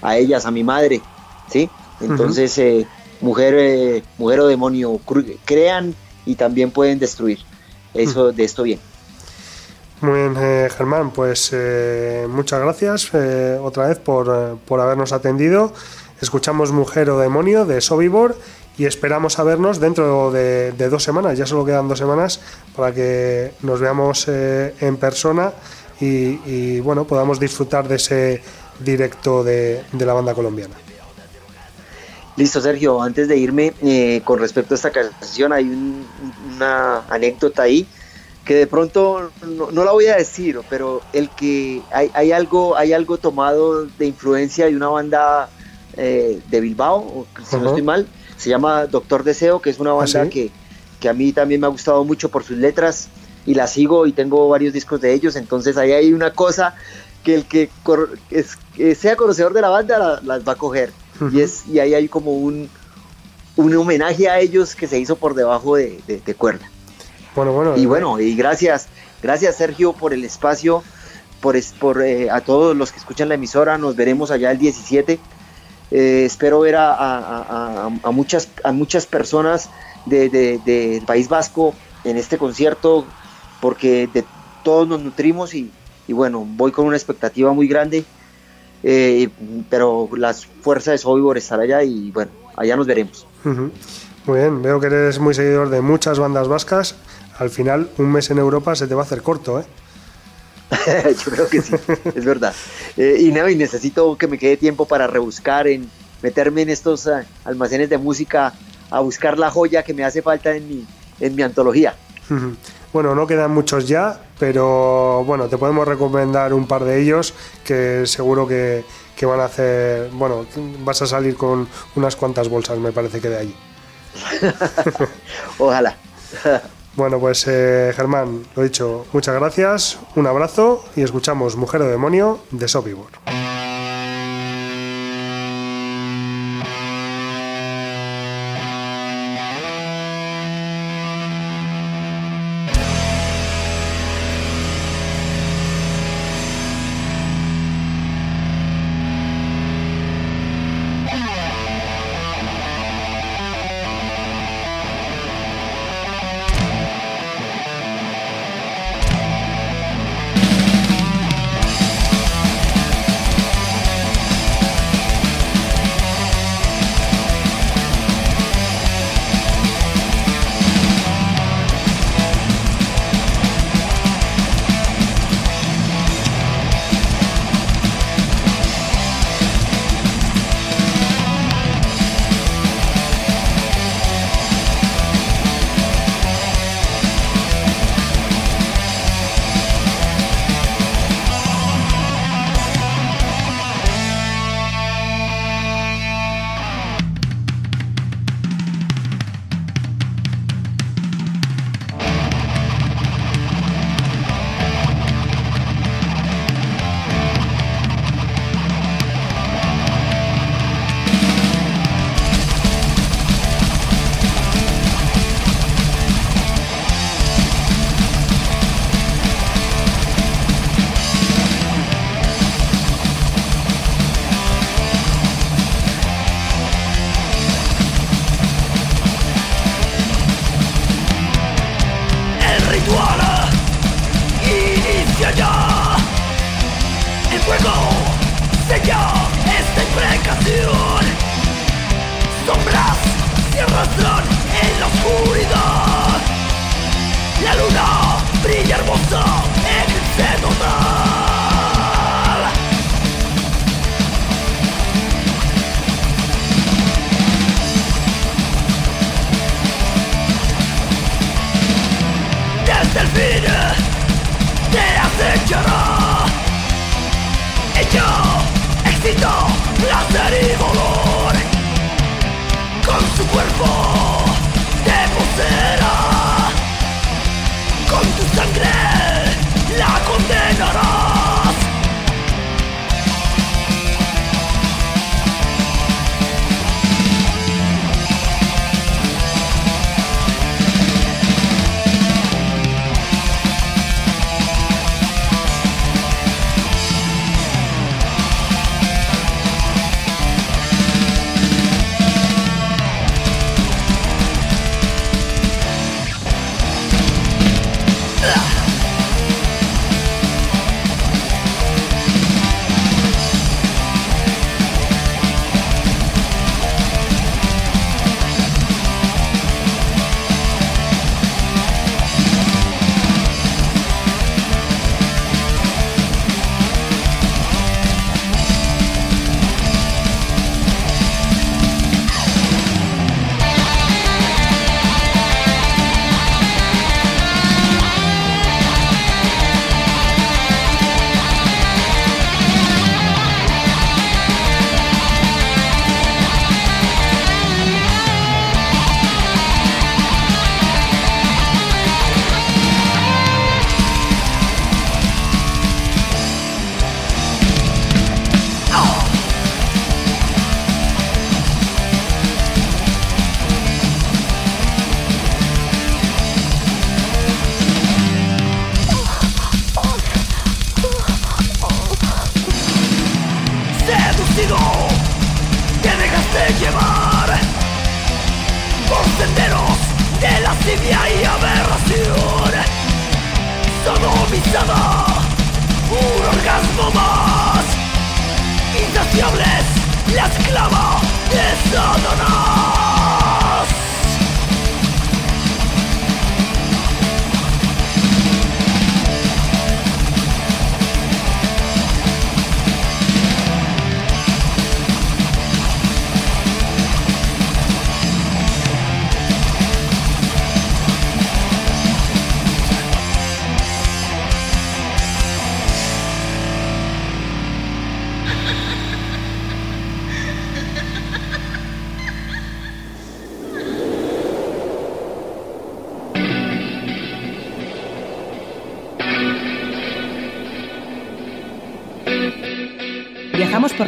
a ellas, a mi madre, ¿sí? Entonces, mujer, mujer o demonio, crean y también pueden destruir. Eso de esto bien. Muy bien, eh, Germán, pues eh, muchas gracias eh, otra vez por, por, habernos atendido. Escuchamos Mujer o Demonio de Sobibor y esperamos a vernos dentro de, dos semanas. Ya solo quedan dos semanas para que nos veamos en persona y, bueno, podamos disfrutar de ese directo de la banda colombiana. Listo, Sergio. Antes de irme, eh, con respecto a esta canción, hay una anécdota ahí que de pronto no, la voy a decir, pero el que hay, algo, hay algo tomado de influencia de una banda eh, de Bilbao, si no estoy mal, se llama Doctor Deseo, que es una banda ¿Ah, que, que a mí también me ha gustado mucho por sus letras y la sigo y tengo varios discos de ellos, entonces ahí hay una cosa que el que, sea conocedor de la banda las va a coger y, es, y ahí hay como un, un homenaje a ellos que se hizo por debajo de, cuerda. Bueno, bueno. Y eh, bueno, y gracias, gracias Sergio por el espacio, por, por eh, a todos los que escuchan la emisora, nos veremos allá el 17. Eh, espero ver a, muchas, a muchas personas del de, País Vasco en este concierto, porque de todos nos nutrimos y, y bueno, voy con una expectativa muy grande eh, pero las fuerzas de Sobibor están allá y bueno, allá nos veremos. Muy bien, veo que eres muy seguidor de muchas bandas vascas. Al final, un mes en Europa se te va a hacer corto, ¿eh? [LAUGHS] Yo creo que sí, es verdad. Eh, y, no, y necesito que me quede tiempo para rebuscar, en meterme en estos eh, almacenes de música, a buscar la joya que me hace falta en mi, en mi antología. Bueno, no quedan muchos ya, pero bueno, te podemos recomendar un par de ellos que seguro que, van a hacer, bueno, vas a salir con unas cuantas bolsas, me parece que de allí. [LAUGHS] Ojalá. [LAUGHS] bueno, pues eh, Germán, lo dicho, muchas gracias, un abrazo y escuchamos Mujer o Demonio de Sobibor.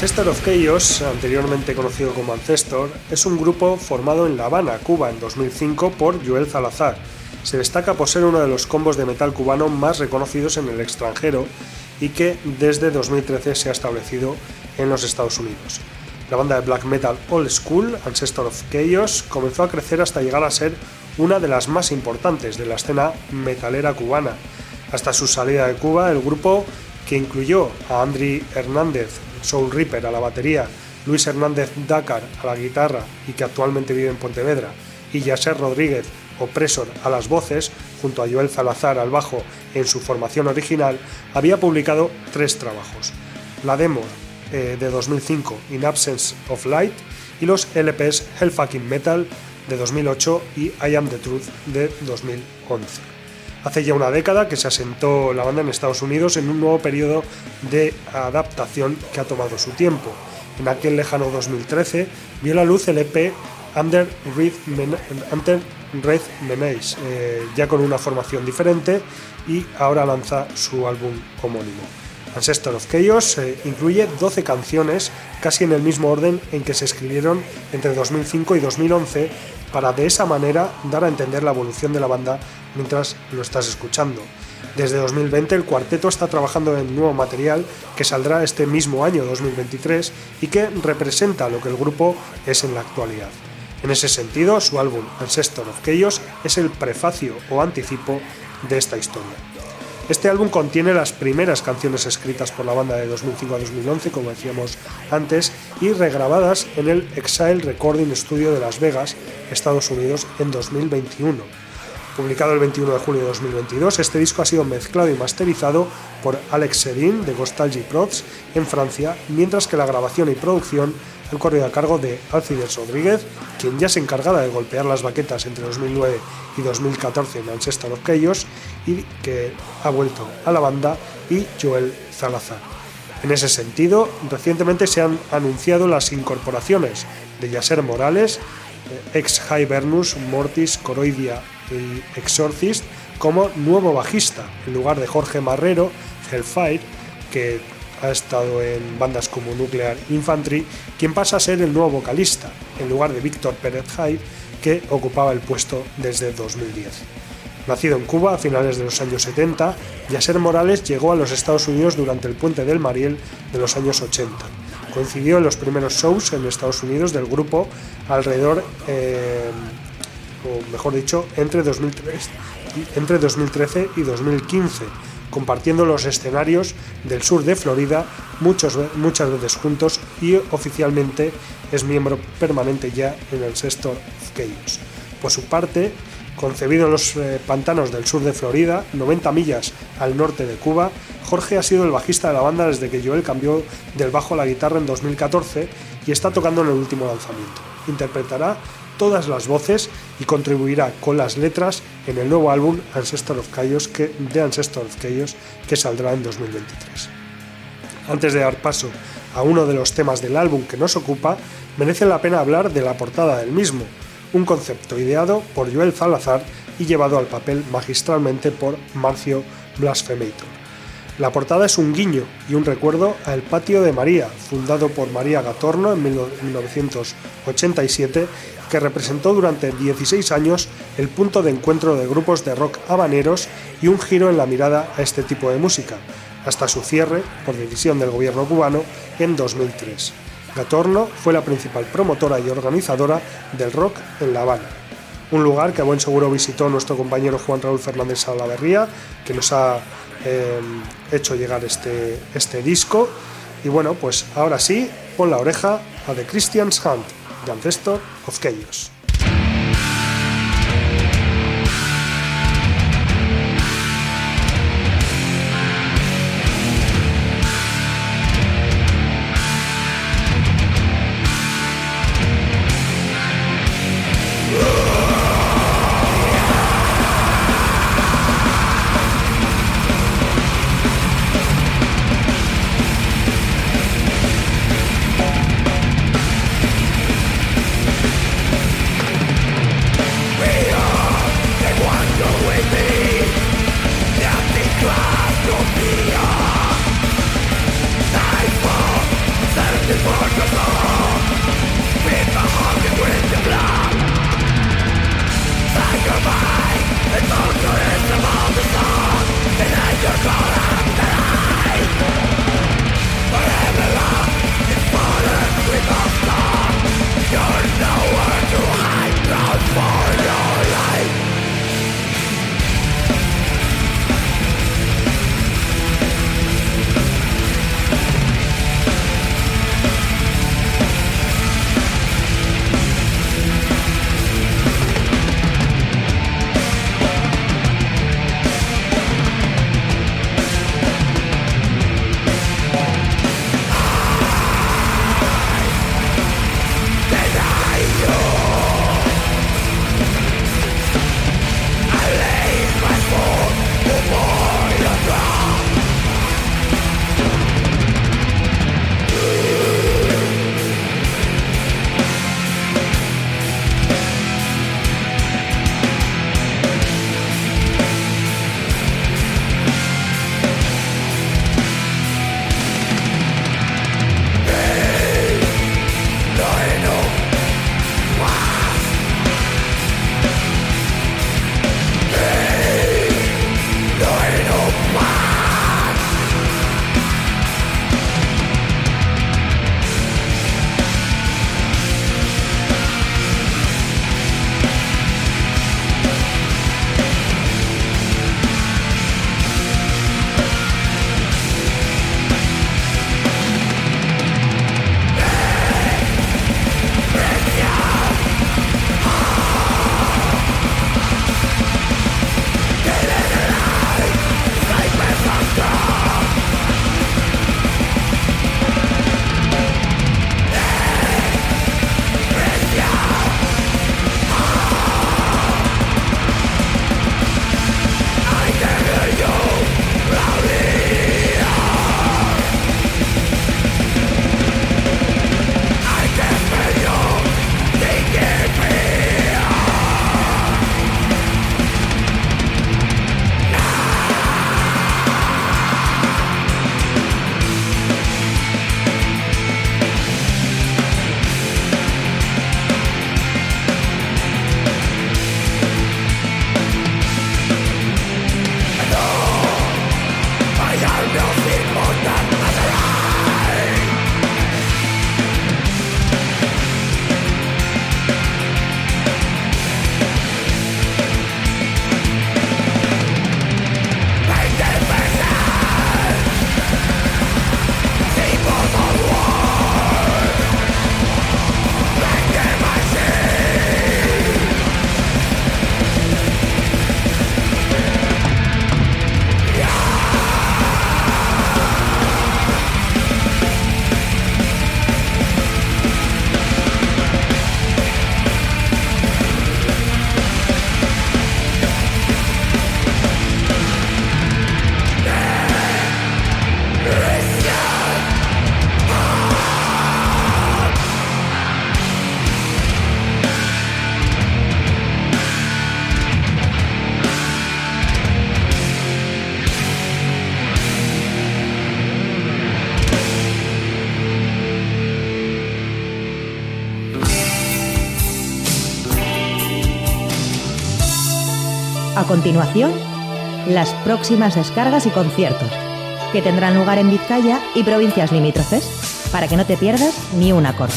Ancestor of Chaos, anteriormente conocido como Ancestor, es un grupo formado en La Habana, Cuba, en 2005 por Joel Salazar. Se destaca por ser uno de los combos de metal cubano más reconocidos en el extranjero y que desde 2013 se ha establecido en los Estados Unidos. La banda de black metal Old School, Ancestor of Chaos, comenzó a crecer hasta llegar a ser una de las más importantes de la escena metalera cubana. Hasta su salida de Cuba, el grupo, que incluyó a Andri Hernández Soul Reaper a la batería, Luis Hernández Dakar a la guitarra y que actualmente vive en Pontevedra, y Yasser Rodríguez Opresor a las voces, junto a Joel Salazar al bajo en su formación original, había publicado tres trabajos. La demo eh, de 2005, In Absence of Light, y los LPs Hellfucking Metal de 2008 y I Am the Truth de 2011. Hace ya una década que se asentó la banda en Estados Unidos en un nuevo periodo de adaptación que ha tomado su tiempo. En aquel lejano 2013 vio la luz el EP Under Red eh, ya con una formación diferente y ahora lanza su álbum homónimo. Ancestor of Chaos incluye 12 canciones, casi en el mismo orden en que se escribieron entre 2005 y 2011, para de esa manera dar a entender la evolución de la banda mientras lo estás escuchando. Desde 2020 el cuarteto está trabajando en nuevo material que saldrá este mismo año 2023 y que representa lo que el grupo es en la actualidad. En ese sentido, su álbum Ancestor of Chaos es el prefacio o anticipo de esta historia. Este álbum contiene las primeras canciones escritas por la banda de 2005 a 2011, como decíamos antes, y regrabadas en el Exile Recording Studio de Las Vegas, Estados Unidos, en 2021 Publicado el 21 de julio de 2022, este disco ha sido mezclado y masterizado por Alex Serin de Nostalgia Prods en Francia, mientras que la grabación y producción han corrido a cargo de Alcides Rodríguez, quien ya se encargara de golpear las baquetas entre 2009 y 2014 en Ancestor of Chaos y que ha vuelto a la banda, y Joel Salazar. En ese sentido, recientemente se han anunciado las incorporaciones de Yasser Morales, eh, ex Hibernus, Mortis, Coroidia y Exorcist, como nuevo bajista, en lugar de Jorge Marrero, Hellfire, que ha estado en bandas como Nuclear Infantry, quien pasa a ser el nuevo vocalista, en lugar de Víctor Pérez Hyde, que ocupaba el puesto desde 2010. Nacido en Cuba a finales de los años 70, Yasser Morales llegó a los Estados Unidos durante el puente del Mariel de los años 80. Coincidió en los primeros shows en Estados Unidos del grupo alrededor, eh, o mejor dicho, entre, 2003, entre 2013 y 2015 compartiendo los escenarios del sur de Florida muchas veces juntos y oficialmente es miembro permanente ya en el Sexto Chaos. Por su parte, concebido en los eh, pantanos del sur de Florida, 90 millas al norte de Cuba, Jorge ha sido el bajista de la banda desde que Joel cambió del bajo a la guitarra en 2014 y está tocando en el último lanzamiento. Interpretará todas las voces y contribuirá con las letras en el nuevo álbum Ancestor of Chaos que, de Ancestor of Chaos que saldrá en 2023. Antes de dar paso a uno de los temas del álbum que nos ocupa, merece la pena hablar de la portada del mismo, un concepto ideado por Joel Salazar y llevado al papel magistralmente por Marcio Blasphemator. La portada es un guiño y un recuerdo al Patio de María, fundado por María Gatorno en 1987, que representó durante 16 años el punto de encuentro de grupos de rock habaneros y un giro en la mirada a este tipo de música, hasta su cierre, por decisión del gobierno cubano, en 2003. Gatorno fue la principal promotora y organizadora del rock en La Habana, un lugar que a buen seguro visitó nuestro compañero Juan Raúl Fernández Salaverría, que nos ha hecho llegar este, este disco. Y bueno, pues ahora sí, pon la oreja a The Christian's Hunt, de Ancestor of Chaos. Continuación, las próximas descargas y conciertos, que tendrán lugar en Vizcaya y provincias limítrofes, para que no te pierdas ni un acorde.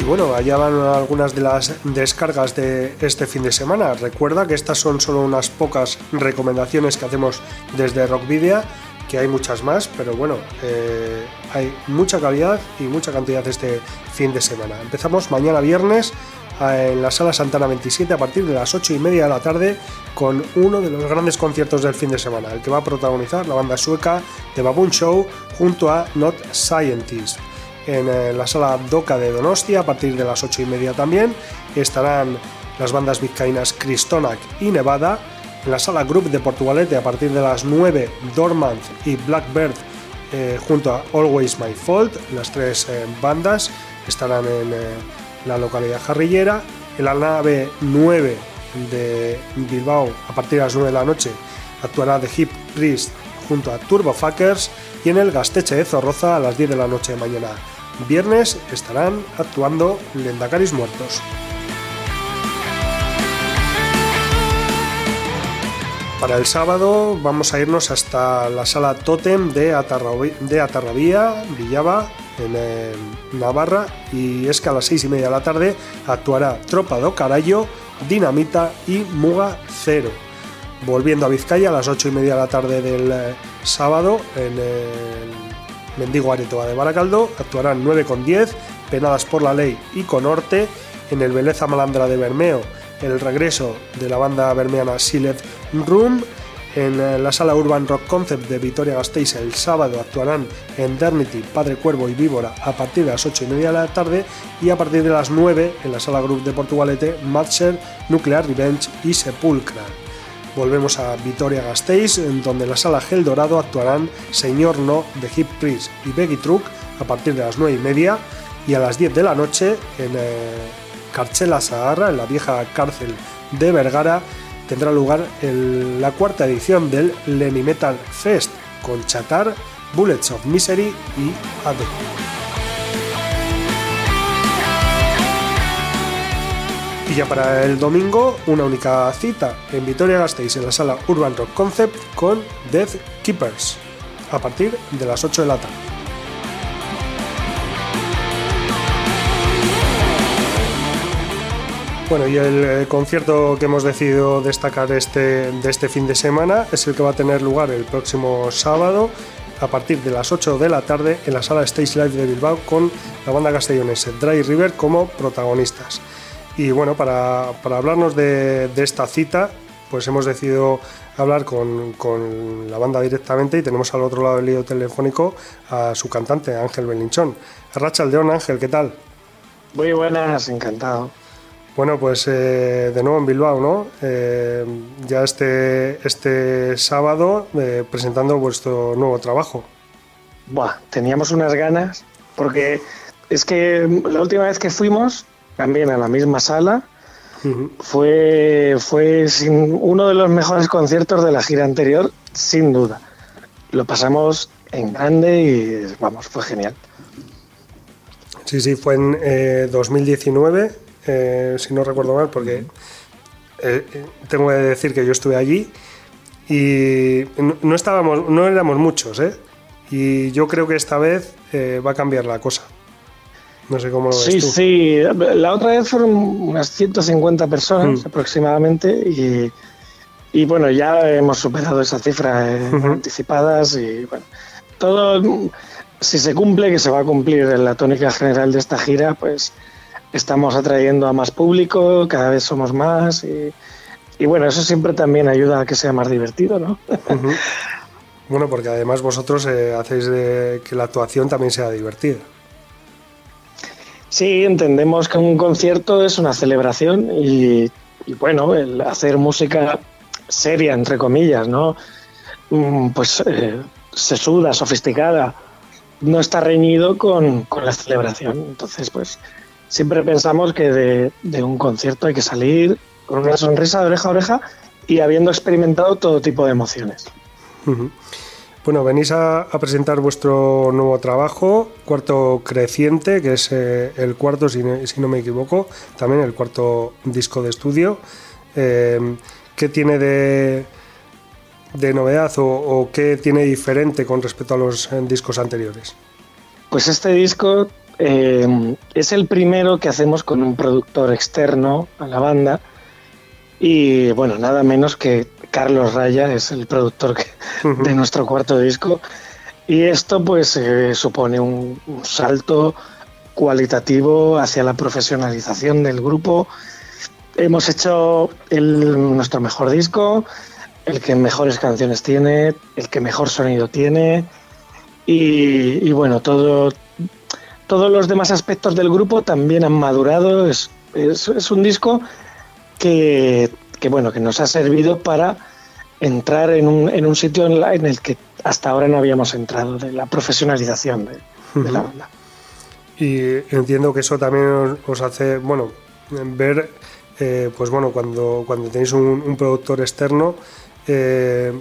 Y bueno, allá van algunas de las descargas de este fin de semana. Recuerda que estas son solo unas pocas recomendaciones que hacemos desde Rockvidia, que hay muchas más, pero bueno, eh, hay mucha calidad y mucha cantidad este fin de semana. Empezamos mañana viernes en la sala Santana 27 a partir de las 8 y media de la tarde con uno de los grandes conciertos del fin de semana, el que va a protagonizar la banda sueca The Baboon Show junto a Not Scientist en eh, la sala Doca de Donostia a partir de las 8 y media también. Estarán las bandas vizcaínas Cristonac y Nevada. En la sala Group de Portugalete a partir de las 9 Dormant y Blackbird eh, junto a Always My Fault. Las tres eh, bandas estarán en la localidad jarrillera. En la nave 9 de Bilbao a partir de las 9 de la noche actuará The Hip Priest junto a Turbo Fuckers y en el Gasteche de Zorroza a las 10 de la noche de mañana. Viernes estarán actuando Lendacaris Muertos. Para el sábado vamos a irnos hasta la sala Totem de, de Atarrabía, Villaba, en Navarra, y es que a las 6 y media de la tarde actuará Tropa do Dinamita y Muga Cero. Volviendo a Vizcaya a las 8 y media de la tarde del eh, sábado en el Mendigo Aretoa de Baracaldo, actuarán 9 con 10, Penadas por la Ley y Conorte, en el Beleza Malandra de Bermeo, el regreso de la banda bermeana Silet Room, en eh, la sala Urban Rock Concept de Vitoria Gasteiz el sábado actuarán Endernity, Padre Cuervo y Víbora a partir de las 8 y media de la tarde y a partir de las 9 en la sala Group de Portugalete, Matcher, Nuclear Revenge y Sepulcra. Volvemos a Vitoria Gasteiz, en donde en la sala Gel Dorado actuarán Señor No de Hip Priest y Beggy Truck a partir de las 9 y media y a las 10 de la noche en eh, Carchela Saharra, en la vieja cárcel de Vergara, tendrá lugar la cuarta edición del Lenny Metal Fest con Chatar, Bullets of Misery y Ade. Y ya para el domingo, una única cita en Vitoria-Gasteiz en la sala Urban Rock Concept con Death Keepers a partir de las 8 de la tarde. Bueno, y el, concierto que hemos decidido destacar este, de este fin de semana es el que va a tener lugar el próximo sábado a partir de las 8 de la tarde en la sala Stage Live de Bilbao con la banda castellonense Dry River como protagonistas. Y bueno, para, hablarnos de, esta cita, pues hemos decidido hablar con, la banda directamente y tenemos al otro lado del lío telefónico a su cantante, Ángel Belinchón. Racha Aldeón, Ángel, ¿qué tal? Muy buenas, encantado. Bueno, pues eh, de nuevo en Bilbao, ¿no? Eh, ya este, este sábado eh, presentando vuestro nuevo trabajo. Buah, teníamos unas ganas, porque es que la última vez que fuimos también a la misma sala. Fue, fue sin, uno de los mejores conciertos de la gira anterior, sin duda. Lo pasamos en grande y vamos, fue genial. Sí, sí, fue en 2019, eh, eh, si no recuerdo mal, porque eh, tengo que decir que yo estuve allí y no, estábamos, no éramos muchos, ¿eh? Y yo creo que esta vez va a cambiar la cosa. No sé cómo lo ves Sí, sí. La otra vez fueron unas 150 personas mm. aproximadamente y, bueno, ya hemos superado esa cifra eh, anticipadas y bueno, todo, si se cumple, que se va a cumplir en la tónica general de esta gira, pues estamos atrayendo a más público, cada vez somos más y, bueno, eso siempre también ayuda a que sea más divertido, ¿no? Bueno, porque además vosotros eh, hacéis de que la actuación también sea divertida. Sí, entendemos que un concierto es una celebración y, bueno, el hacer música seria, entre comillas, ¿no? Mm, pues eh, se suda, sofisticada, no está reñido con, la celebración. Entonces, pues siempre pensamos que de, un concierto hay que salir con una sonrisa de oreja a oreja y habiendo experimentado todo tipo de emociones. Bueno, venís a, presentar vuestro nuevo trabajo, Cuarto Creciente, que es eh, el cuarto, si, no me equivoco, también el cuarto disco de estudio. Eh, ¿Qué tiene de, de novedad o, qué tiene diferente con respecto a los eh, discos anteriores? Pues este disco es el primero que hacemos con un productor externo a la banda y bueno, nada menos que Carlos Raya es el productor de nuestro cuarto disco. Y esto pues eh, supone un, salto cualitativo hacia la profesionalización del grupo. Hemos hecho nuestro mejor disco, el que mejores canciones tiene, el que mejor sonido tiene. Y, bueno, todo, todos los demás aspectos del grupo también han madurado. es, es un disco que, bueno, que nos ha servido para entrar en un, en un sitio en, el que hasta ahora no habíamos entrado, de la profesionalización de, la banda. Y entiendo que eso también os hace, bueno, ver, eh, pues bueno, cuando, cuando tenéis un, productor externo, eh,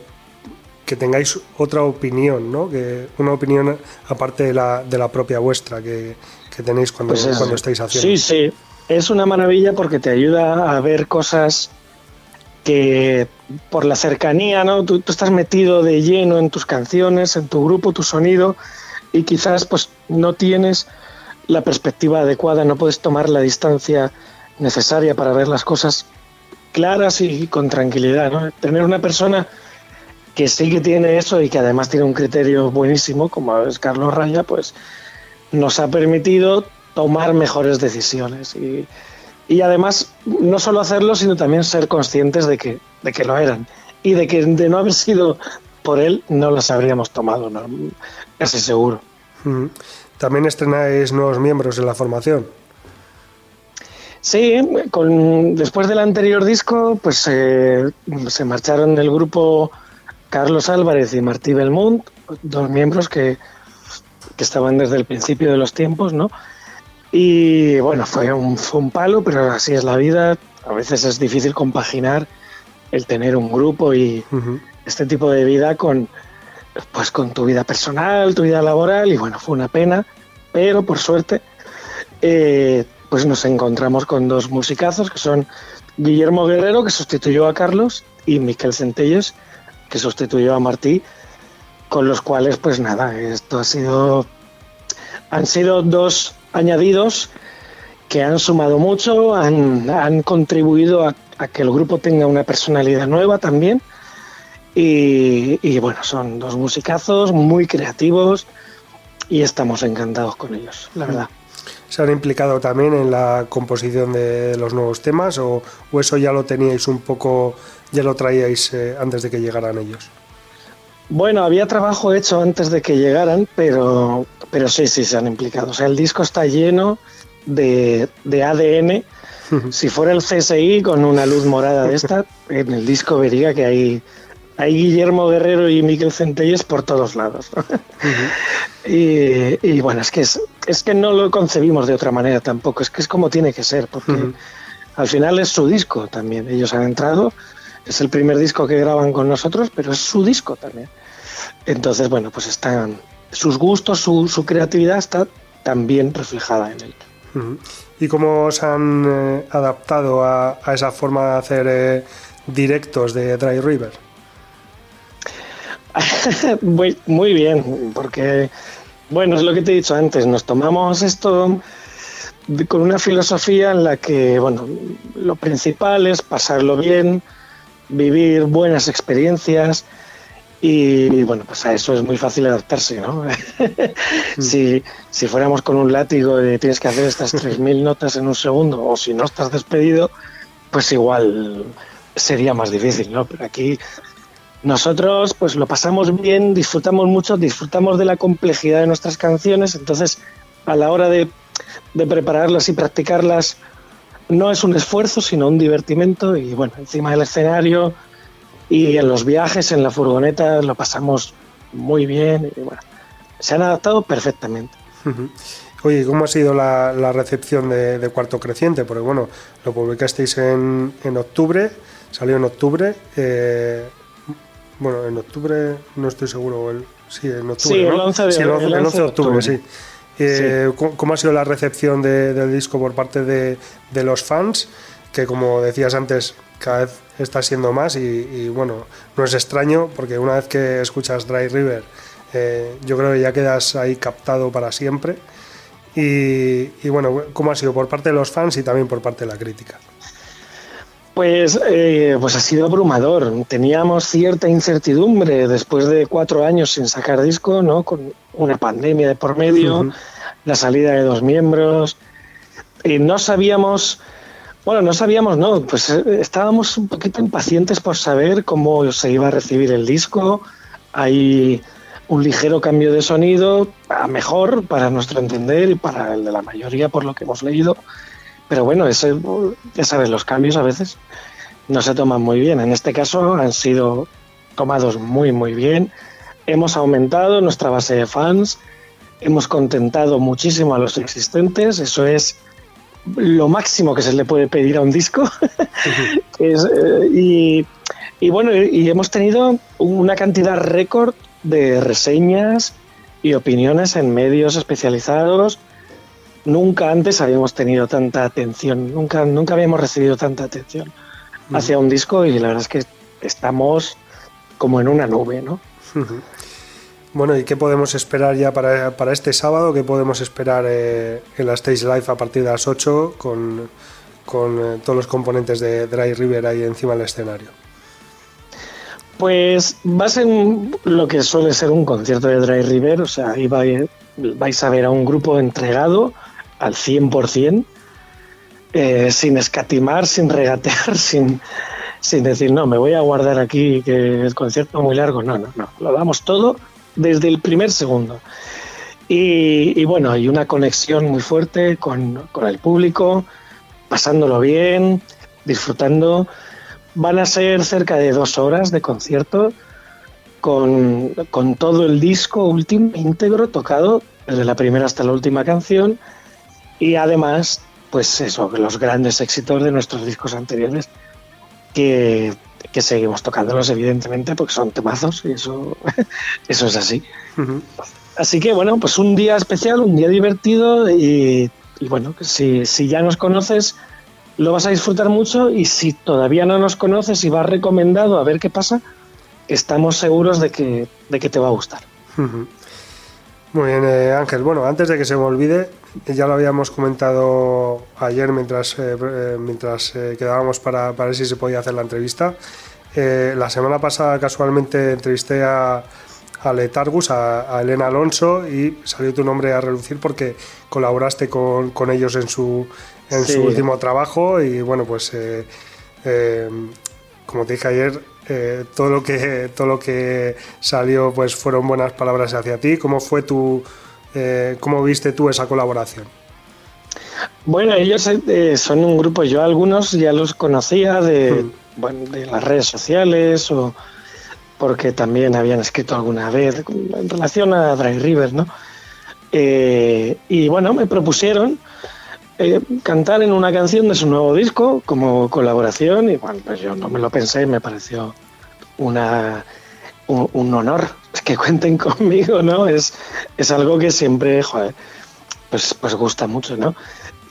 que tengáis otra opinión, ¿no? Que una opinión aparte de la, de la propia vuestra que, tenéis cuando, pues cuando estáis haciendo. Sí, sí, es una maravilla porque te ayuda a ver cosas que por la cercanía, ¿no? Tú, estás metido de lleno en tus canciones, en tu grupo, tu sonido, y quizás pues no tienes la perspectiva adecuada, no puedes tomar la distancia necesaria para ver las cosas claras y con tranquilidad, ¿no? Tener una persona que sí que tiene eso y que además tiene un criterio buenísimo, como es Carlos Raya, pues nos ha permitido tomar mejores decisiones y, y además no solo hacerlo, sino también ser conscientes de que, de que lo eran y de que de no haber sido por él no las habríamos tomado, ¿no? casi seguro. También estrenáis nuevos miembros en la formación. Sí, con, después del anterior disco, pues eh, se marcharon del grupo Carlos Álvarez y Martí Belmont, dos miembros que, que estaban desde el principio de los tiempos, ¿no? Y bueno, fue un, fue un palo, pero así es la vida. A veces es difícil compaginar el tener un grupo y este tipo de vida con, pues con tu vida personal, tu vida laboral. Y bueno, fue una pena, pero por suerte, eh, pues nos encontramos con dos musicazos que son Guillermo Guerrero, que sustituyó a Carlos, y Miquel Centelles, que sustituyó a Martí, con los cuales, pues nada, esto ha sido. Han sido dos añadidos que han sumado mucho, han, contribuido a, que el grupo tenga una personalidad nueva también. Y, bueno, son dos musicazos muy creativos y estamos encantados con ellos, la verdad. ¿Se han implicado también en la composición de los nuevos temas o, eso ya lo teníais un poco, ya lo traíais eh, antes de que llegaran ellos? Bueno, había trabajo hecho antes de que llegaran, pero, pero sí, sí, se han implicado. O sea, el disco está lleno de, ADN. Si fuera el CSI con una luz morada de esta, [LAUGHS] en el disco vería que hay, hay Guillermo Guerrero y Miguel Centelles por todos lados. y, bueno, es que, es, es, que no lo concebimos de otra manera tampoco, es que es como tiene que ser, porque al final es su disco también. Ellos han entrado, es el primer disco que graban con nosotros, pero es su disco también. Entonces, bueno, pues están sus gustos, su, creatividad está también reflejada en él. ¿Y cómo os han eh, adaptado a, esa forma de hacer eh, directos de Dry River? [LAUGHS] muy, muy bien, porque, bueno, es lo que te he dicho antes, nos tomamos esto con una filosofía en la que, bueno, lo principal es pasarlo bien, vivir buenas experiencias y, bueno, pues a eso es muy fácil adaptarse, ¿no? [LAUGHS] si, si fuéramos con un látigo y tienes que hacer estas 3.000 [LAUGHS] notas en un segundo o si no estás despedido, pues igual sería más difícil, ¿no? Pero aquí nosotros pues lo pasamos bien, disfrutamos mucho, disfrutamos de la complejidad de nuestras canciones, entonces a la hora de, de prepararlas y practicarlas no es un esfuerzo, sino un divertimento y bueno, encima del escenario y en los viajes, en la furgoneta, lo pasamos muy bien y bueno, se han adaptado perfectamente. Oye, ¿cómo ha sido la, recepción de, Cuarto Creciente? Porque bueno, lo publicasteis en, en octubre, salió en octubre. Eh, bueno, en octubre no estoy seguro, el, sí, en octubre. Sí, el 11 de, sí, el 11, el 11 de de octubre, octubre. sí. Eh, ¿cómo- ¿Cómo ha sido la recepción de- del disco por parte de, de los fans? Que como decías antes, cada vez está siendo más y, y, bueno, no es extraño porque una vez que escuchas Dry River, eh, yo creo que ya quedas ahí captado para siempre. Y, y bueno, ¿cómo ha sido por parte de los fans y también por parte de la crítica? Pues, eh, pues ha sido abrumador. Teníamos cierta incertidumbre después de cuatro años sin sacar disco, ¿no? Con una pandemia de por medio, la salida de dos miembros. Y no sabíamos, bueno, no sabíamos, no, pues eh, estábamos un poquito impacientes por saber cómo se iba a recibir el disco. Hay un ligero cambio de sonido, a mejor para nuestro entender y para el de la mayoría por lo que hemos leído. Pero bueno, ese, ya sabes, los cambios a veces no se toman muy bien. En este caso han sido tomados muy, muy bien. Hemos aumentado nuestra base de fans, hemos contentado muchísimo a los existentes. Eso es lo máximo que se le puede pedir a un disco. [LAUGHS] [LAUGHS] Es, eh, y, y bueno, y, y hemos tenido una cantidad récord de reseñas y opiniones en medios especializados. Nunca antes habíamos tenido tanta atención, nunca, nunca habíamos recibido tanta atención hacia un disco y la verdad es que estamos como en una nube, ¿no? Bueno, ¿y qué podemos esperar ya para, para este sábado? ¿Qué podemos esperar eh, en la Stage Live a partir de las 8 con, con eh, todos los componentes de Dry River ahí encima del escenario? Pues va a ser lo que suele ser un concierto de Dry River, o sea, ahí vai- vais a ver a un grupo entregado al 100%, eh, sin escatimar, sin regatear, [LAUGHS] sin, sin decir, no, me voy a guardar aquí que el concierto es muy largo. No, no, no, lo damos todo desde el primer segundo. Y, y bueno, hay una conexión muy fuerte con, con el público, pasándolo bien, disfrutando. Van a ser cerca de dos horas de concierto con, con todo el disco último íntegro tocado, desde la primera hasta la última canción. Y además, pues eso, los grandes éxitos de nuestros discos anteriores, que, que seguimos tocándolos evidentemente porque son temazos y eso, [LAUGHS] eso es así. Así que bueno, pues un día especial, un día divertido y, y bueno, si, si ya nos conoces, lo vas a disfrutar mucho y si todavía no nos conoces y vas recomendado a ver qué pasa, estamos seguros de que, de que te va a gustar. Ujú. Muy bien, eh, Ángel. Bueno, antes de que se me olvide, ya lo habíamos comentado ayer mientras, eh, eh, mientras eh, quedábamos para, para ver si se podía hacer la entrevista. La semana pasada casualmente entrevisté a, a Letargus, a, a Elena Alonso, y salió tu nombre a relucir porque colaboraste con, con ellos en su, en Sí. su último trabajo y bueno, pues como te dije ayer, eh, todo lo que todo lo que salió pues fueron buenas palabras hacia ti. ¿Cómo fue tu eh, cómo viste tú esa colaboración? Bueno, ellos eh, son un grupo, yo algunos ya los conocía de, Mm. bueno, de las redes sociales o porque también habían escrito alguna vez en relación a Dry River, ¿no? Eh, y bueno, me propusieron eh, cantar en una canción de su nuevo disco como colaboración y bueno, pues yo no me lo pensé, me pareció una, un, honor [LAUGHS] que cuenten conmigo, ¿no? Es, es algo que siempre, joder, pues, pues gusta mucho, ¿no?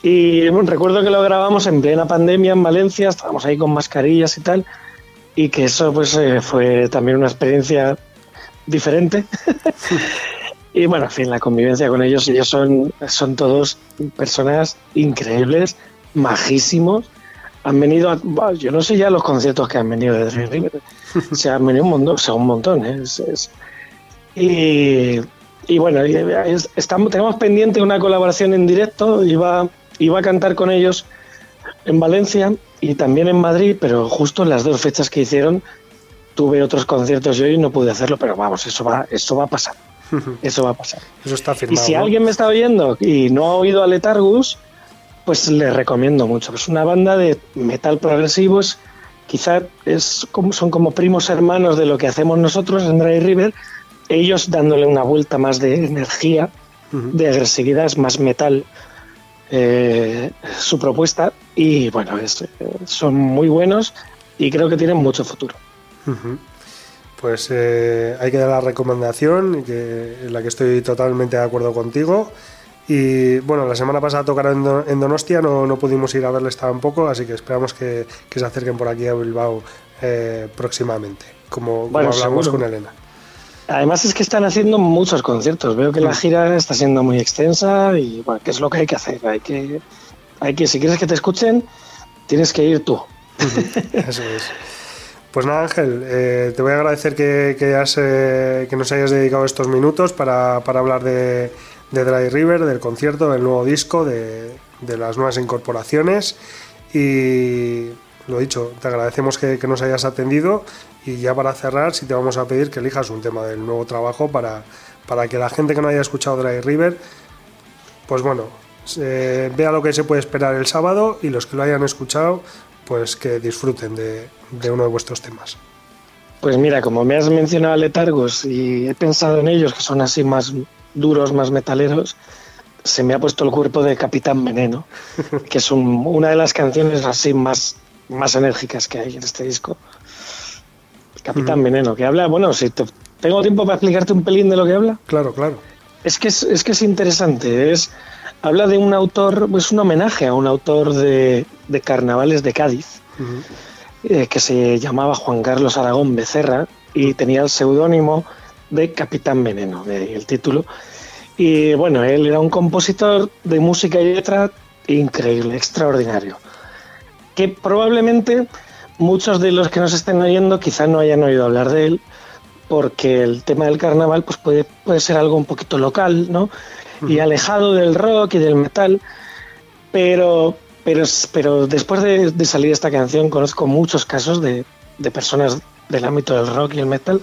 Y bueno, recuerdo que lo grabamos en plena pandemia en Valencia, estábamos ahí con mascarillas y tal, y que eso pues eh, fue también una experiencia diferente. [LAUGHS] y bueno, en fin, la convivencia con ellos, ellos son, son todos personas increíbles, majísimos. Han venido, a, yo no sé ya los conciertos que han venido de Dry River, [LAUGHS] se han venido un montón, o sea, un montón, ¿eh? Es- es- y, y bueno, es- estamos, tenemos pendiente una colaboración en directo, iba, iba a cantar con ellos en Valencia y también en Madrid, pero justo en las dos fechas que hicieron tuve otros conciertos yo y no pude hacerlo, pero vamos, eso va, eso va a pasar, eso va a pasar. Eso está Y firmado. si ¿no? alguien me está oyendo y no ha oído a Letargus, pues le recomiendo mucho. Es una banda de metal progresivo, es- quizá es como, son como primos hermanos de lo que hacemos nosotros en Dry River, ellos dándole una vuelta más de energía, de agresividad, es más metal eh, su propuesta y bueno, es- eh, son muy buenos y creo que tienen mucho futuro. Pues eh, hay que dar la recomendación, que, en la que estoy totalmente de acuerdo contigo. Y bueno, la semana pasada tocaron en Donostia, no, no pudimos ir a verles tampoco, así que esperamos que, que se acerquen por aquí a Bilbao eh, próximamente, como, como hablamos con Elena. Además es que están haciendo muchos conciertos. Veo que la gira está siendo muy extensa y bueno, ¿qué es lo que hay que hacer? Hay que, hay que, si quieres que te escuchen, tienes que ir tú. Eso es. Pues nada, Ángel, eh, te voy a agradecer que, eh, que, nos hayas dedicado estos minutos para, hablar de, Dry River, del concierto, del nuevo disco, de, las nuevas incorporaciones. Y lo dicho, te agradecemos que, nos hayas atendido. Y ya para cerrar, si te vamos a pedir que elijas un tema del nuevo trabajo para, para que la gente que no haya escuchado Dry River, pues bueno, eh, vea lo que se puede esperar el sábado y los que lo hayan escuchado, pues que disfruten de, uno de vuestros temas. Pues mira, como me has mencionado letargos y he pensado en ellos que son así más duros, más metaleros, se me ha puesto el cuerpo de Capitán Veneno, [LAUGHS] que es una de las canciones así más, más enérgicas que hay en este disco. Capitán Veneno, que habla, bueno, si tengo tiempo para explicarte un pelín de lo que habla. Claro, claro. Es que es, que es interesante, es habla de un autor, es un homenaje a un autor de, carnavales de Cádiz, eh, que se llamaba Juan Carlos Aragón Becerra y tenía el seudónimo de Capitán Veneno, el título. Y bueno, él era un compositor de música y letra increíble, extraordinario, que probablemente muchos de los que nos estén oyendo quizá no hayan oído hablar de él, porque el tema del carnaval pues puede, puede ser algo un poquito local, ¿no? y alejado del rock y del metal, pero, pero, pero después de, salir esta canción conozco muchos casos de, personas del ámbito del rock y el metal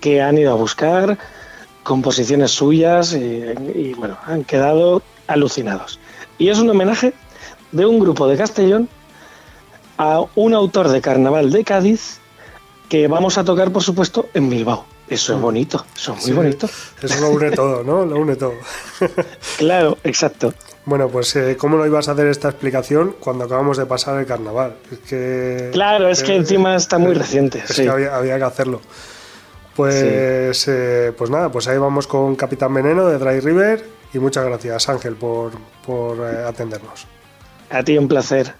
que han ido a buscar composiciones suyas y, bueno, han quedado alucinados. Y es un homenaje de un grupo de Castellón a un autor de carnaval de Cádiz que vamos a tocar, por supuesto, en Bilbao. Eso es bonito, eso es muy bonito. Eso lo une todo, ¿no? Lo une todo. [LAUGHS] [LAUGHS] claro, exacto. Bueno, pues eh, ¿cómo no ibas a hacer esta explicación cuando acabamos de pasar el carnaval? Es que, claro, es que encima está muy reciente. Es que había, que hacerlo. Pues, eh, pues nada, pues ahí vamos con Capitán Veneno de Dry River y muchas gracias Ángel por, por eh, atendernos. A ti un placer.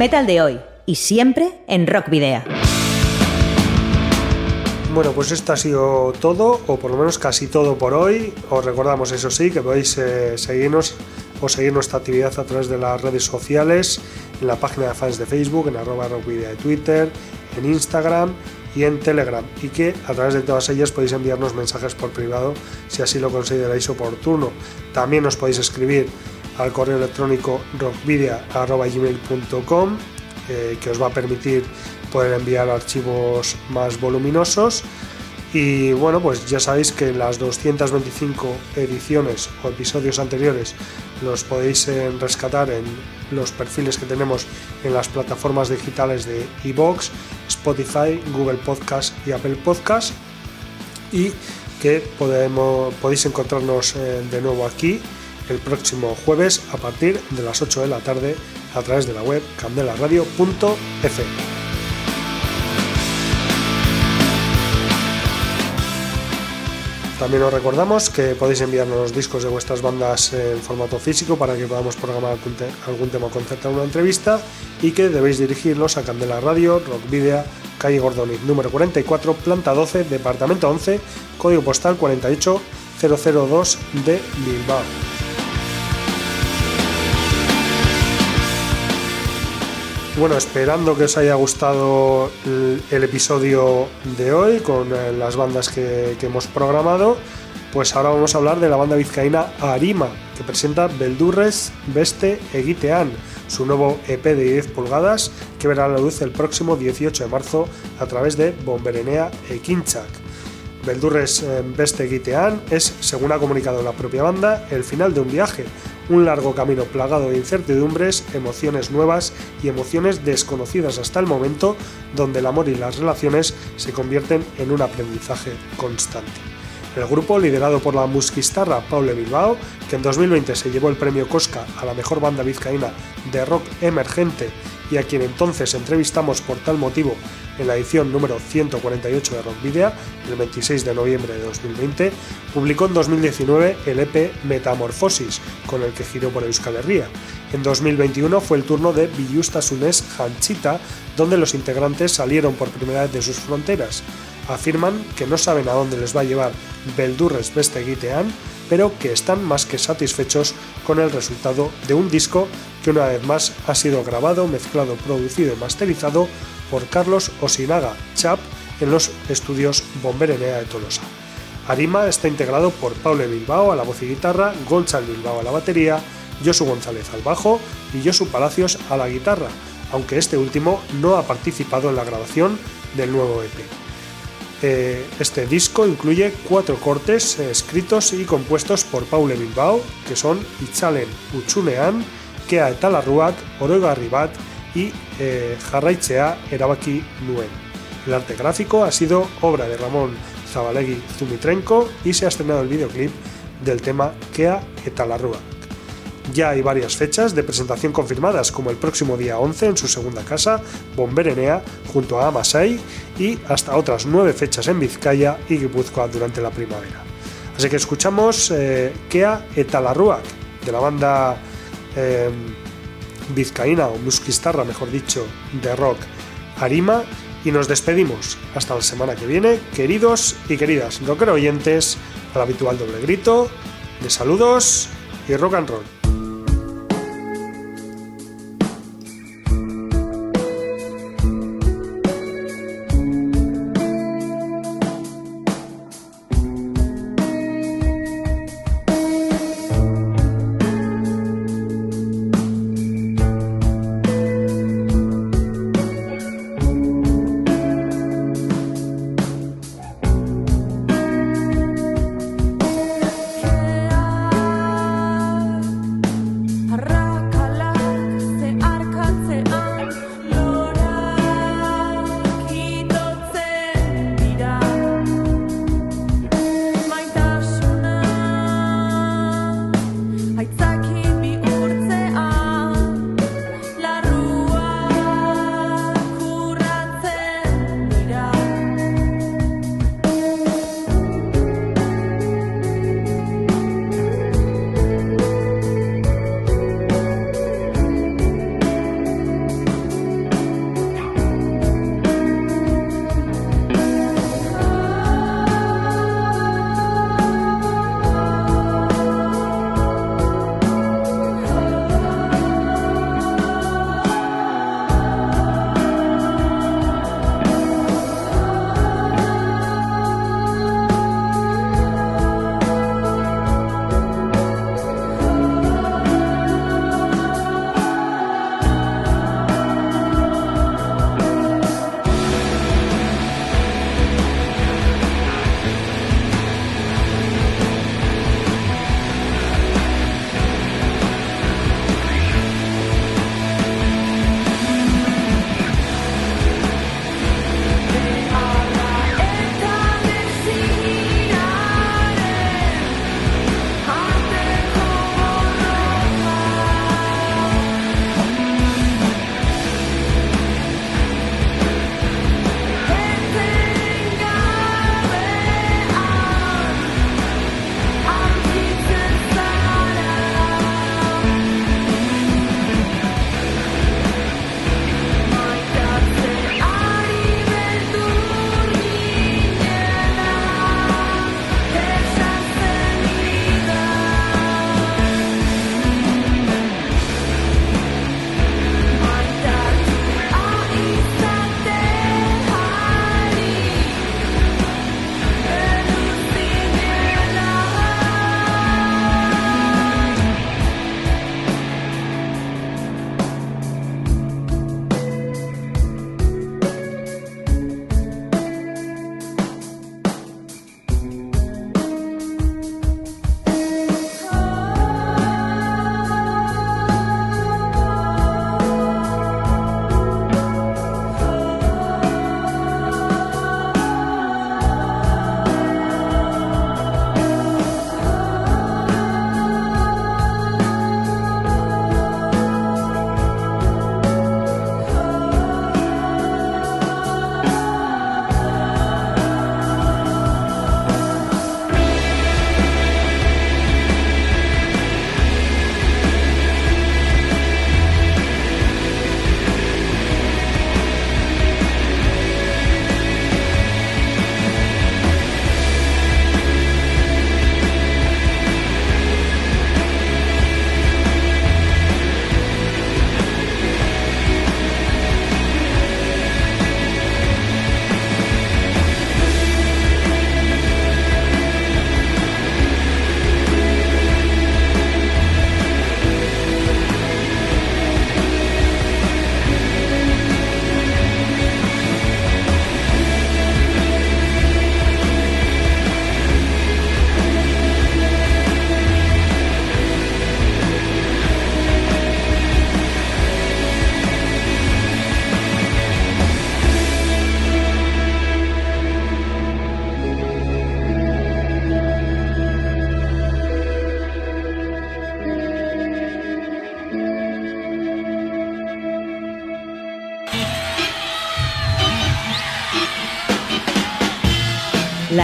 Metal de hoy y siempre en Rock Video. Bueno, pues esto ha sido todo, o por lo menos casi todo por hoy. Os recordamos, eso sí, que podéis eh, seguirnos o seguir nuestra actividad a través de las redes sociales, en la página de fans de Facebook, en arroba rockvidea de Twitter, en Instagram y en Telegram y que a través de todas ellas podéis enviarnos mensajes por privado si así lo consideráis oportuno. También os podéis escribir al correo electrónico rockvidia.gmail.com eh, que os va a permitir poder enviar archivos más voluminosos. Y bueno pues ya sabéis que las 225 ediciones o episodios anteriores los podéis eh, rescatar en los perfiles que tenemos en las plataformas digitales de iBox, Spotify, Google Podcast y Apple Podcast y que podemos, podéis encontrarnos eh, de nuevo aquí el próximo jueves a partir de las 8 de la tarde a través de la web candelaradio.fm. También os recordamos que podéis enviarnos los discos de vuestras bandas en formato físico para que podamos programar algún tema o concertar una entrevista y que debéis dirigirlos a Candela Radio, Rock Video, calle Gordoniz, número 44, planta 12, departamento 11, código postal 48002 de Bilbao. Bueno, esperando que os haya gustado el, episodio de hoy con eh, las bandas que, hemos programado, pues ahora vamos a hablar de la banda vizcaína Arima, que presenta Beldurres Beste Egitean, su nuevo EP de 10 pulgadas que verá la luz el próximo 18 de marzo a través de Bomberenea e Kinchak. Beldurres eh, Beste Egitean es, según ha comunicado la propia banda, el final de un viaje, un largo camino plagado de incertidumbres, emociones nuevas y emociones desconocidas hasta el momento, donde el amor y las relaciones se convierten en un aprendizaje constante. El grupo, liderado por la musquistarra Paule Bilbao, que en 2020 se llevó el premio Cosca a la mejor banda vizcaína de rock emergente y a quien entonces entrevistamos por tal motivo en la edición número 148 de Rock Video, el 26 de noviembre de 2020, publicó en 2019 el EP Metamorfosis, con el que giró por Euskal Herria. En 2021 fue el turno de Sunes Hanchita, donde los integrantes salieron por primera vez de sus fronteras. Afirman que no saben a dónde les va a llevar Beldurres Bestegitean, pero que están más que satisfechos con el resultado de un disco que una vez más ha sido grabado, mezclado, producido y masterizado por Carlos Osinaga Chap en los estudios Bomberenea de Tolosa. Arima está integrado por Paule Bilbao a la voz y guitarra, Golchal Bilbao a la batería, Josu González al bajo y Josu Palacios a la guitarra, aunque este último no ha participado en la grabación del nuevo EP. Eh, este disco incluye cuatro cortes eh, escritos y compuestos por Paule Bilbao, que son Itzalen Utsunean, Kea Etalarruak, Oroga Ribat y eh, Jarraitzea Erabaki Nuen. El arte gráfico ha sido obra de Ramón Zabalegui Zumitrenko y se ha estrenado el videoclip del tema Kea Etalarrua. Ya hay varias fechas de presentación confirmadas, como el próximo día 11 en su segunda casa, Bomberenea, junto a Amasai, y hasta otras nueve fechas en Vizcaya y Guipúzcoa durante la primavera. Así que escuchamos eh, Kea Etalarruak, de la banda eh, vizcaína o musquistarra, mejor dicho, de rock Arima y nos despedimos. Hasta la semana que viene, queridos y queridas rocker oyentes, al habitual doble grito de saludos y rock and roll.